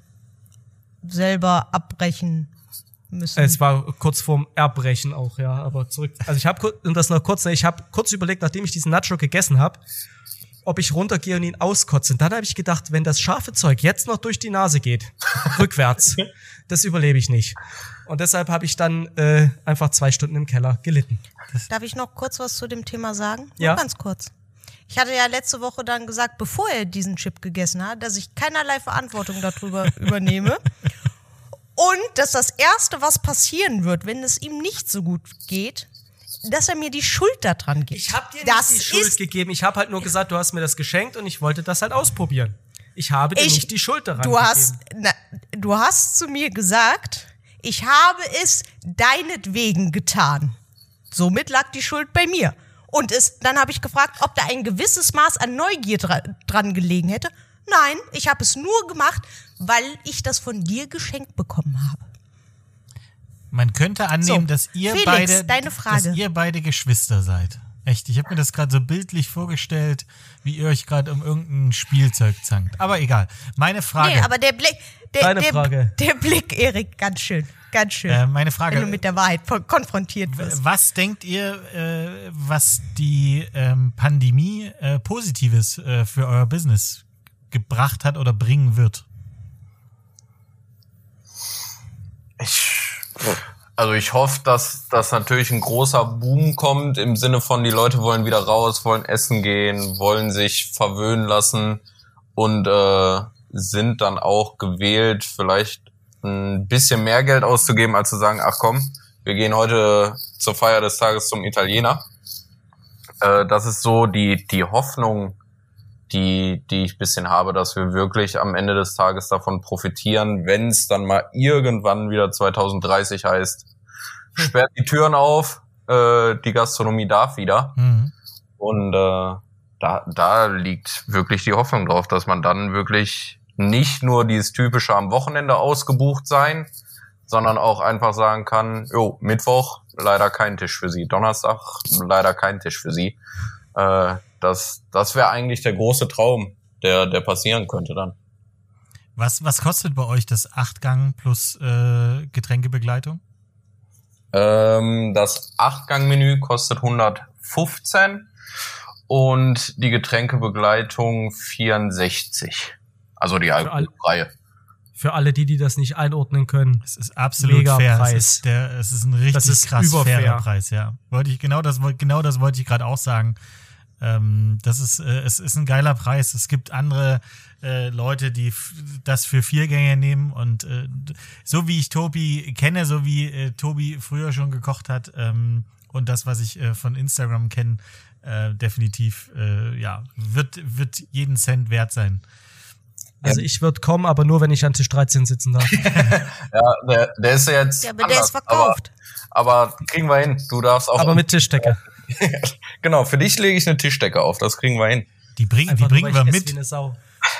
selber abbrechen müssen. Es war kurz vorm Erbrechen auch, ja. Aber zurück. Also ich habe und das noch kurz. Ich habe kurz überlegt, nachdem ich diesen Nacho gegessen habe, ob ich runtergehe und ihn auskotze. Und dann habe ich gedacht, wenn das scharfe Zeug jetzt noch durch die Nase geht, rückwärts, das überlebe ich nicht. Und deshalb habe ich dann äh, einfach zwei Stunden im Keller gelitten. Darf ich noch kurz was zu dem Thema sagen? Ja. Nur ganz kurz. Ich hatte ja letzte Woche dann gesagt, bevor er diesen Chip gegessen hat, dass ich keinerlei Verantwortung darüber übernehme. Und dass das Erste, was passieren wird, wenn es ihm nicht so gut geht, dass er mir die Schuld daran gibt. Ich habe dir das nicht die Schuld gegeben. Ich habe halt nur gesagt, du hast mir das geschenkt und ich wollte das halt ausprobieren. Ich habe dir Ich- nicht die Schuld daran Du gegeben. hast, na, du hast zu mir gesagt, ich habe es deinetwegen getan. Somit lag die Schuld bei mir. Und es, dann habe ich gefragt, ob da ein gewisses Maß an Neugier dra dran gelegen hätte. Nein, ich habe es nur gemacht, weil ich das von dir geschenkt bekommen habe. Man könnte annehmen, So, dass ihr Felix, beide, deine Frage. dass ihr beide Geschwister seid. Echt, ich habe mir das gerade so bildlich vorgestellt, wie ihr euch gerade um irgendein Spielzeug zankt. Aber egal. Meine Frage. Nee, aber der Blick, der, der, Frage. der Blick, Erik, ganz schön, ganz schön. äh, meine wenn du Frage. mit der Wahrheit konfrontiert wirst. Was denkt ihr, äh, was die ähm, Pandemie äh, Positives äh, für euer Business gebracht hat oder bringen wird? Ich, also ich hoffe, dass, dass natürlich ein großer Boom kommt im Sinne von, die Leute wollen wieder raus, wollen essen gehen, wollen sich verwöhnen lassen und äh, sind dann auch gewählt, vielleicht ein bisschen mehr Geld auszugeben, als zu sagen, ach komm, wir gehen heute zur Feier des Tages zum Italiener. Äh, das ist so die, die Hoffnung, die, die ich bisschen habe, dass wir wirklich am Ende des Tages davon profitieren, wenn es dann mal irgendwann wieder 2030 heißt, sperrt die Türen auf, äh, die Gastronomie darf wieder. Mhm. Und äh, da, da liegt wirklich die Hoffnung drauf, dass man dann wirklich nicht nur dieses typische am Wochenende ausgebucht sein, sondern auch einfach sagen kann, jo, Mittwoch leider kein Tisch für Sie, Donnerstag leider kein Tisch für Sie. Äh, das das wäre eigentlich der große Traum, der, der passieren könnte dann. Was, was kostet bei euch das Achtgang plus äh, Getränkebegleitung? Ähm, das Achtgang-Menü kostet 115 und die Getränkebegleitung 64. Also die Alkoholfreie. Für alle die, die das nicht einordnen können. Es ist absolut Mega fair. Preis. Es ist, der, es ist ein richtig Das ist krass überfair. fairer Preis, ja. Wollte ich genau das, wollte- genau das wollte ich gerade auch sagen. Ähm, das ist, äh, es ist ein geiler Preis. Es gibt andere äh, Leute, die das für vier Gänge nehmen und äh, so wie ich Tobi kenne, so wie äh, Tobi früher schon gekocht hat ähm, und das, was ich äh, von Instagram kenne, äh, definitiv, äh, ja, wird, wird jeden Cent wert sein. Also ich würde kommen, aber nur, wenn ich an Tisch 13 sitzen darf. Ja, der, der ist ja jetzt. Ja, aber der anders, ist verkauft. Aber, aber kriegen wir hin. Du darfst auch. aber mit Tischdecke. genau, für dich lege ich eine Tischdecke auf. Das kriegen wir hin. Die, bring, die Einfach bringen wir mit.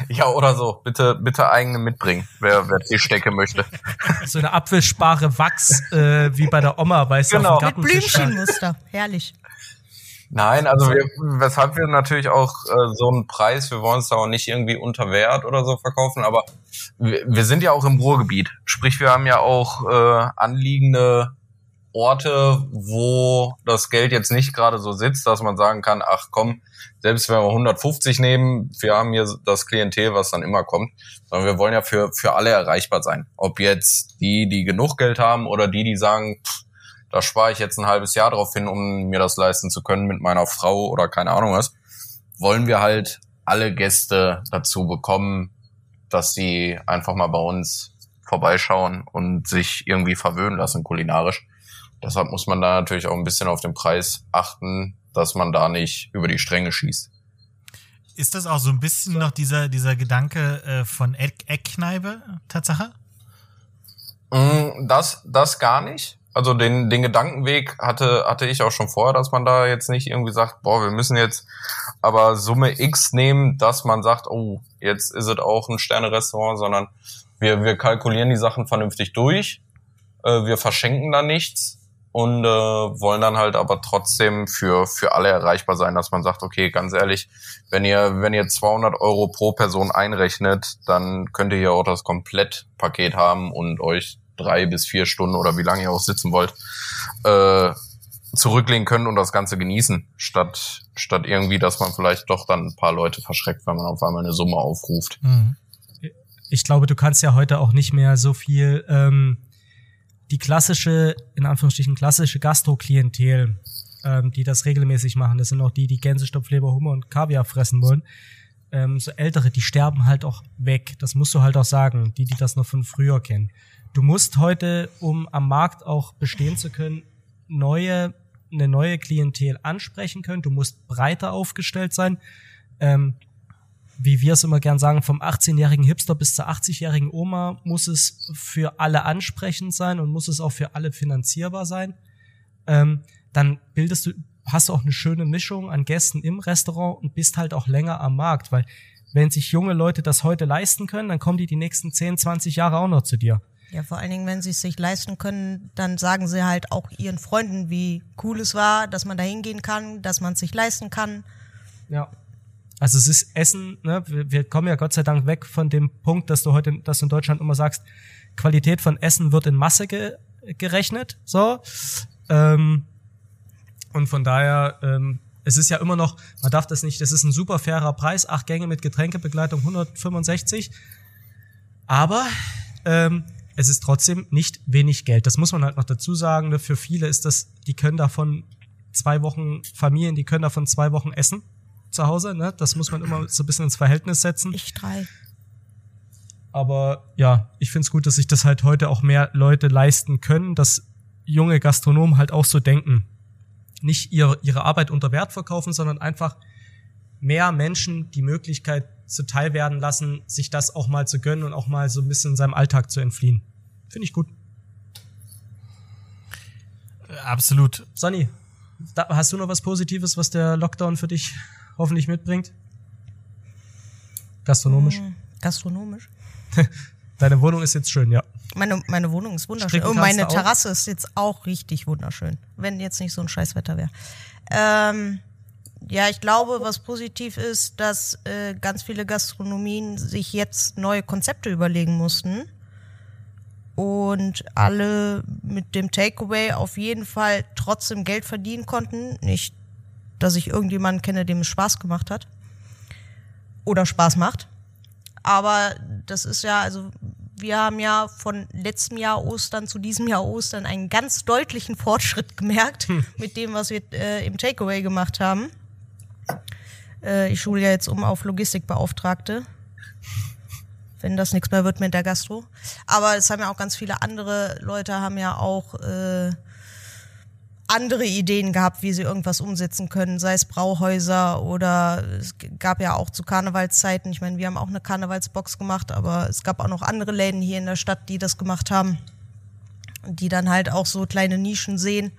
Ja, oder so. Bitte, bitte eigene mitbringen, wer, wer Tischdecke möchte. So eine abwischbare Wachs, äh, wie bei der Oma, weißt Genau. du, auf dem Mit Gartentisch. Blümchenmuster. Herrlich. Nein, also wir, weshalb wir natürlich auch äh, so einen Preis, wir wollen es da auch nicht irgendwie unter Wert oder so verkaufen, aber wir, wir sind ja auch im Ruhrgebiet. Sprich, wir haben ja auch äh, anliegende Orte, wo das Geld jetzt nicht gerade so sitzt, dass man sagen kann, ach komm, selbst wenn wir 150 nehmen, wir haben hier das Klientel, was dann immer kommt, sondern wir wollen ja für, für alle erreichbar sein. Ob jetzt die, die genug Geld haben oder die, die sagen, pff, da spare ich jetzt ein halbes Jahr drauf hin, um mir das leisten zu können mit meiner Frau oder keine Ahnung was, wollen wir halt alle Gäste dazu bekommen, dass sie einfach mal bei uns vorbeischauen und sich irgendwie verwöhnen lassen kulinarisch. Deshalb muss man da natürlich auch ein bisschen auf den Preis achten, dass man da nicht über die Stränge schießt. Ist das auch so ein bisschen noch dieser, dieser Gedanke äh, von Eck Eckkneipe, Tatsache? Mm, Das, das gar nicht. Also den, den Gedankenweg hatte, hatte ich auch schon vorher, dass man da jetzt nicht irgendwie sagt, boah, wir müssen jetzt aber Summe X nehmen, dass man sagt, oh, jetzt ist es auch ein Sterne-Restaurant, sondern wir, wir kalkulieren die Sachen vernünftig durch, äh, wir verschenken da nichts und äh, wollen dann halt aber trotzdem für, für alle erreichbar sein, dass man sagt, okay, ganz ehrlich, wenn ihr, wenn ihr 200 Euro pro Person einrechnet, dann könnt ihr ja auch das Komplettpaket haben und euch drei bis vier Stunden oder wie lange ihr auch sitzen wollt, äh, zurücklehnen können und das Ganze genießen, statt, statt irgendwie, dass man vielleicht doch dann ein paar Leute verschreckt, wenn man auf einmal eine Summe aufruft. Mhm. Ich glaube, du kannst ja heute auch nicht mehr so viel ähm, die klassische, in Anführungsstrichen klassische Gastro-Klientel, ähm, die das regelmäßig machen. Das sind auch die, die Gänsestopfleber, Hummer und Kaviar fressen wollen. Ähm, so ältere, die sterben halt auch weg. Das musst du halt auch sagen, die, die das noch von früher kennen du musst heute, um am Markt auch bestehen zu können, neue, eine neue Klientel ansprechen können. Du musst breiter aufgestellt sein. Ähm, wie wir es immer gern sagen, vom 18-jährigen Hipster bis zur 80-jährigen Oma muss es für alle ansprechend sein und muss es auch für alle finanzierbar sein. Ähm, dann bildest du, hast du auch eine schöne Mischung an Gästen im Restaurant und bist halt auch länger am Markt, weil wenn sich junge Leute das heute leisten können, dann kommen die die nächsten 10, 20 Jahre auch noch zu dir. Ja, vor allen Dingen, wenn sie es sich leisten können, dann sagen sie halt auch ihren Freunden, wie cool es war, dass man da hingehen kann, dass man es sich leisten kann. Ja. Also es ist Essen, ne? wir, wir kommen ja Gott sei Dank weg von dem Punkt, dass du heute, dass du in Deutschland immer sagst, Qualität von Essen wird in Masse ge gerechnet, so. Ähm, und von daher, ähm, es ist ja immer noch, man darf das nicht, das ist ein super fairer Preis, acht Gänge mit Getränkebegleitung 165. Aber ähm, es ist trotzdem nicht wenig Geld. Das muss man halt noch dazu sagen. Ne? Für viele ist das, die können davon zwei Wochen Familien, die können davon zwei Wochen essen zu Hause. Ne? Das muss man immer so ein bisschen ins Verhältnis setzen. Ich drei. Aber ja, ich find's gut, dass sich das halt heute auch mehr Leute leisten können, dass junge Gastronomen halt auch so denken. Nicht ihre, ihre Arbeit unter Wert verkaufen, sondern einfach mehr Menschen die Möglichkeit zuteil werden lassen, sich das auch mal zu gönnen und auch mal so ein bisschen in seinem Alltag zu entfliehen. Finde ich gut. Absolut. Sonny, hast du noch was Positives, was der Lockdown für dich hoffentlich mitbringt? Gastronomisch? Hm, gastronomisch. Deine Wohnung ist jetzt schön, ja. Meine, meine Wohnung ist wunderschön. Und meine Terrasse ist jetzt auch richtig wunderschön. Wenn jetzt nicht so ein Scheißwetter wäre. Ähm, ja, ich glaube, was positiv ist, dass äh, ganz viele Gastronomien sich jetzt neue Konzepte überlegen mussten und alle mit dem Takeaway auf jeden Fall trotzdem Geld verdienen konnten. Nicht, dass ich irgendjemanden kenne, dem es Spaß gemacht hat oder Spaß macht. Aber das ist ja, also wir haben ja von letztem Jahr Ostern zu diesem Jahr Ostern einen ganz deutlichen Fortschritt gemerkt hm. mit dem, was wir äh, im Takeaway gemacht haben. Äh, ich schule ja jetzt um auf Logistikbeauftragte wenn das nichts mehr wird mit der Gastro. Aber es haben ja auch ganz viele andere Leute, haben ja auch äh, andere Ideen gehabt, wie sie irgendwas umsetzen können, sei es Brauhäuser oder es gab ja auch zu Karnevalszeiten, ich meine, wir haben auch eine Karnevalsbox gemacht, aber es gab auch noch andere Läden hier in der Stadt, die das gemacht haben, die dann halt auch so kleine Nischen sehen.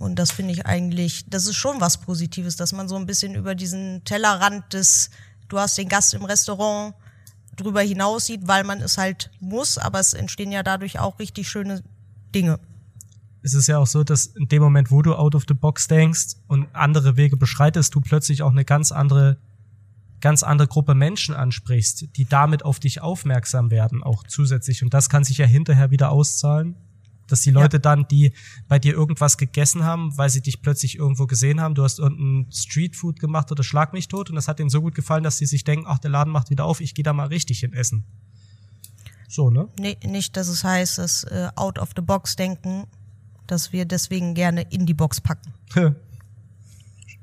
Und das finde ich eigentlich, das ist schon was Positives, dass man so ein bisschen über diesen Tellerrand des, du hast den Gast im Restaurant, drüber hinaus sieht, weil man es halt muss, aber es entstehen ja dadurch auch richtig schöne Dinge. Es ist ja auch so, dass in dem Moment, wo du out of the box denkst und andere Wege beschreitest, du plötzlich auch eine ganz andere, ganz andere Gruppe Menschen ansprichst, die damit auf dich aufmerksam werden, auch zusätzlich. Und das kann sich ja hinterher wieder auszahlen dass die Leute ja. dann, die bei dir irgendwas gegessen haben, weil sie dich plötzlich irgendwo gesehen haben, du hast irgendein Streetfood gemacht oder schlag mich tot und das hat denen so gut gefallen, dass sie sich denken, ach, der Laden macht wieder auf, ich gehe da mal richtig hin essen. So, ne? Nee, nicht, dass es heißt, dass äh, out dass wir deswegen gerne in die Box packen.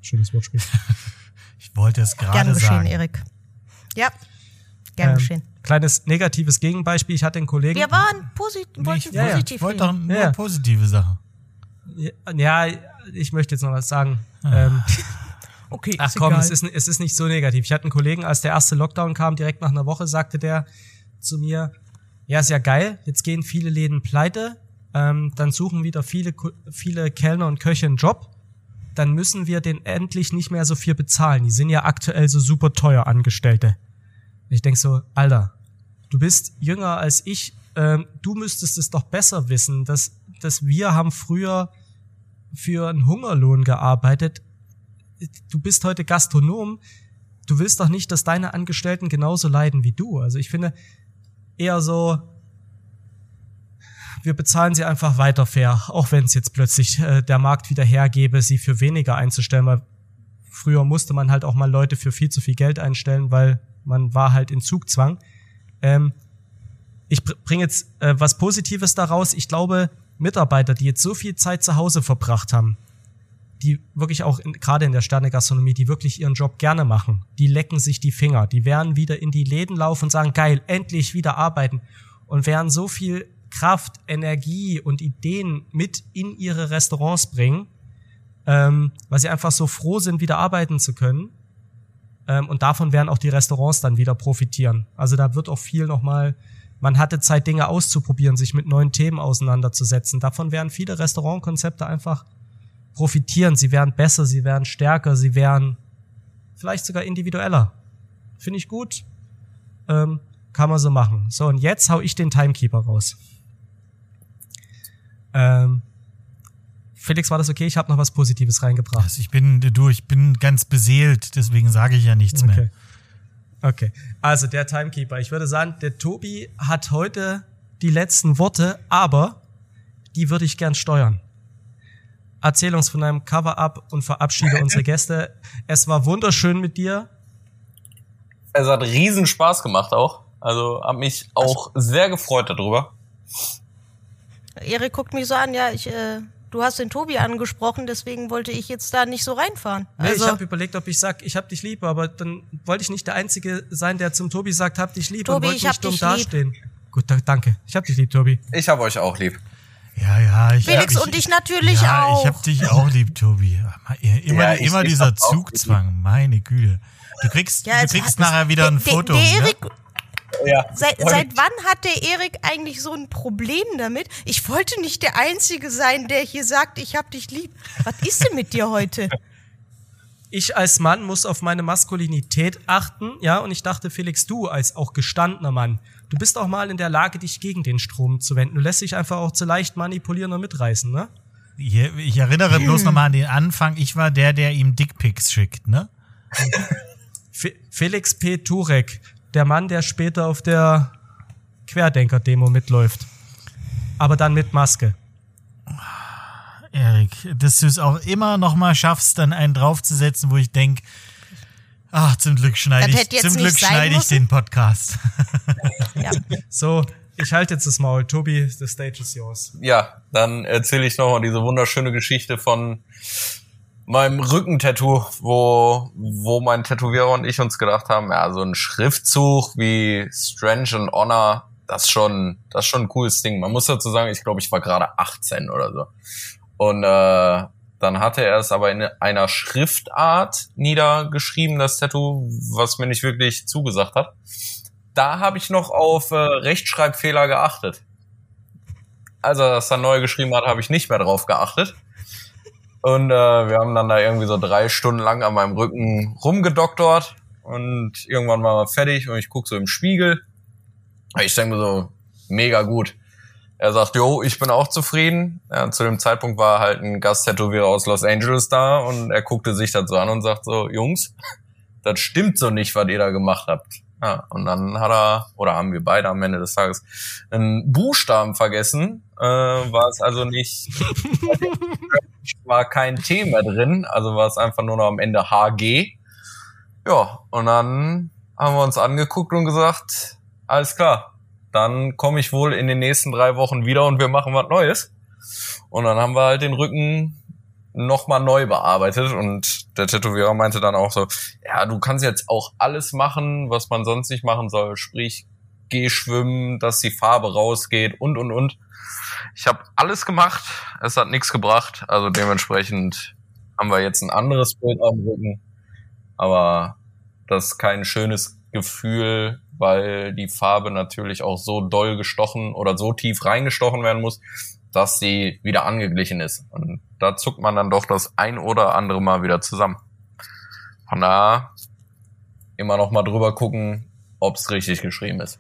Schönes Wortspiel. ich wollte es gerade sagen. Gern geschehen, sagen. Erik. Ja, gern ähm, geschehen kleines negatives Gegenbeispiel. Ich hatte einen Kollegen. Wir waren posit nee, ich, ja, positiv. Ich wollte doch nur ja. positive Sachen. Ja, ich möchte jetzt noch was sagen. Ah. Ähm, okay, Ach komm, es ist, es ist nicht so negativ. Ich hatte einen Kollegen, als der erste Lockdown kam, direkt nach einer Woche, sagte der zu mir, ja, ist ja geil, jetzt gehen viele Läden pleite, ähm, dann suchen wieder viele, viele Kellner und Köche einen Job, dann müssen wir den endlich nicht mehr so viel bezahlen. Die sind ja aktuell so super teuer, Angestellte. Ich denk so, Alter, du bist jünger als ich, ähm, du müsstest es doch besser wissen, dass, dass wir haben früher für einen Hungerlohn gearbeitet. Du bist heute Gastronom. Du willst doch nicht, dass deine Angestellten genauso leiden wie du. Also ich finde eher so, wir bezahlen sie einfach weiter fair, auch wenn es jetzt plötzlich äh, der Markt wieder hergebe, sie für weniger einzustellen, weil früher musste man halt auch mal Leute für viel zu viel Geld einstellen, weil man war halt in Zugzwang. Ähm, ich bringe jetzt äh, was Positives daraus. Ich glaube, Mitarbeiter, die jetzt so viel Zeit zu Hause verbracht haben, die wirklich auch gerade in der Sternegastronomie, die wirklich ihren Job gerne machen, die lecken sich die Finger, die werden wieder in die Läden laufen und sagen, geil, endlich wieder arbeiten und werden so viel Kraft, Energie und Ideen mit in ihre Restaurants bringen, ähm, weil sie einfach so froh sind, wieder arbeiten zu können. Ähm, und davon werden auch die Restaurants dann wieder profitieren. Also da wird auch viel nochmal man hatte Zeit, Dinge auszuprobieren, sich mit neuen Themen auseinanderzusetzen. Davon werden viele Restaurantkonzepte einfach profitieren. Sie werden besser, sie werden stärker, sie werden vielleicht sogar individueller. Finde ich gut. Ähm, kann man so machen. So, und jetzt hau ich den Timekeeper raus. Ähm, Felix, war das okay? Ich habe noch was Positives reingebracht. Also ich bin du, ich bin ganz beseelt, deswegen sage ich ja nichts okay. mehr. Okay, also der Timekeeper. Ich würde sagen, der Tobi hat heute die letzten Worte, aber die würde ich gern steuern. Erzähl uns von deinem Cover-Up und verabschiede unsere Gäste. Es war wunderschön mit dir. Es hat riesen Spaß gemacht auch. Also hab mich auch sehr gefreut darüber. Erik guckt mich so an, ja, ich äh, Du hast den Tobi angesprochen, deswegen wollte ich jetzt da nicht so reinfahren. Nee, also, ich habe überlegt, ob ich sag, ich hab dich lieb, aber dann wollte ich nicht der Einzige sein, der zum Tobi sagt, hab dich lieb Tobi, und wollte nicht dumm dastehen. Gut, danke. Ich hab dich lieb, Tobi. Ich hab euch auch lieb. Ja, ja. Ich, Felix ich, und dich natürlich ja, auch. Ich hab dich auch lieb, Tobi. Immer, ja, immer dieser Zugzwang, meine Güte. Du kriegst, ja, du kriegst nachher wieder ein Foto. Der, der ne? Ja, seit, seit wann hat der Erik eigentlich so ein Problem damit? Ich wollte nicht der Einzige sein, der hier sagt, ich hab dich lieb. Was ist denn mit dir heute? Ich als Mann muss auf meine Maskulinität achten, ja, und ich dachte, Felix, du als auch gestandener Mann, du bist auch mal in der Lage, dich gegen den Strom zu wenden. Du lässt dich einfach auch zu leicht manipulieren und mitreißen, ne? Ich, ich erinnere bloß nochmal an den Anfang. Ich war der, der ihm Dickpics schickt, ne? Felix P. Turek, der Mann, der später auf der Querdenker-Demo mitläuft. Aber dann mit Maske. Erik, dass du es auch immer noch mal schaffst, dann einen draufzusetzen, wo ich denke, ach, zum Glück schneide ich, zum Glück schneide ich den Podcast. Ja. So, ich halte jetzt das Maul. Tobi, the stage is yours. Ja, dann erzähle ich noch mal diese wunderschöne Geschichte von meinem Rückentattoo, wo, wo mein Tätowierer und ich uns gedacht haben, ja, so ein Schriftzug wie Strange and Honor, das schon, das ist schon ein cooles Ding. Man muss dazu sagen, ich glaube, ich war gerade 18 oder so. Und äh, dann hatte er es aber in einer Schriftart niedergeschrieben, das Tattoo, was mir nicht wirklich zugesagt hat. Da habe ich noch auf äh, Rechtschreibfehler geachtet. Als er das dann neu geschrieben hat, habe ich nicht mehr drauf geachtet. Und äh, wir haben dann da irgendwie so drei Stunden lang an meinem Rücken rumgedoktort und irgendwann waren wir fertig und ich guck so im Spiegel. Ich denke mir so, mega gut. Er sagt, jo, ich bin auch zufrieden. Ja, zu dem Zeitpunkt war halt ein Gasttätowierer aus Los Angeles da und er guckte sich das so an und sagt so, Jungs, das stimmt so nicht, was ihr da gemacht habt. Ja, und dann hat er, oder haben wir beide am Ende des Tages, einen Buchstaben vergessen. Äh, war es also nicht, war kein T mehr drin, also war es einfach nur noch am Ende HG. Ja, und dann haben wir uns angeguckt und gesagt, alles klar, dann komme ich wohl in den nächsten drei Wochen wieder und wir machen was Neues. Und dann haben wir halt den Rücken nochmal neu bearbeitet. Und der Tätowierer meinte dann auch so, ja, du kannst jetzt auch alles machen, was man sonst nicht machen soll, sprich, geh schwimmen, dass die Farbe rausgeht und, und, und. Ich habe alles gemacht, es hat nichts gebracht, also dementsprechend haben wir jetzt ein anderes Bild am Rücken, aber das ist kein schönes Gefühl, weil die Farbe natürlich auch so doll gestochen oder so tief reingestochen werden muss, dass sie wieder angeglichen ist. Und da zuckt man dann doch das ein oder andere Mal wieder zusammen. Von da immer noch mal drüber gucken, ob's richtig geschrieben ist.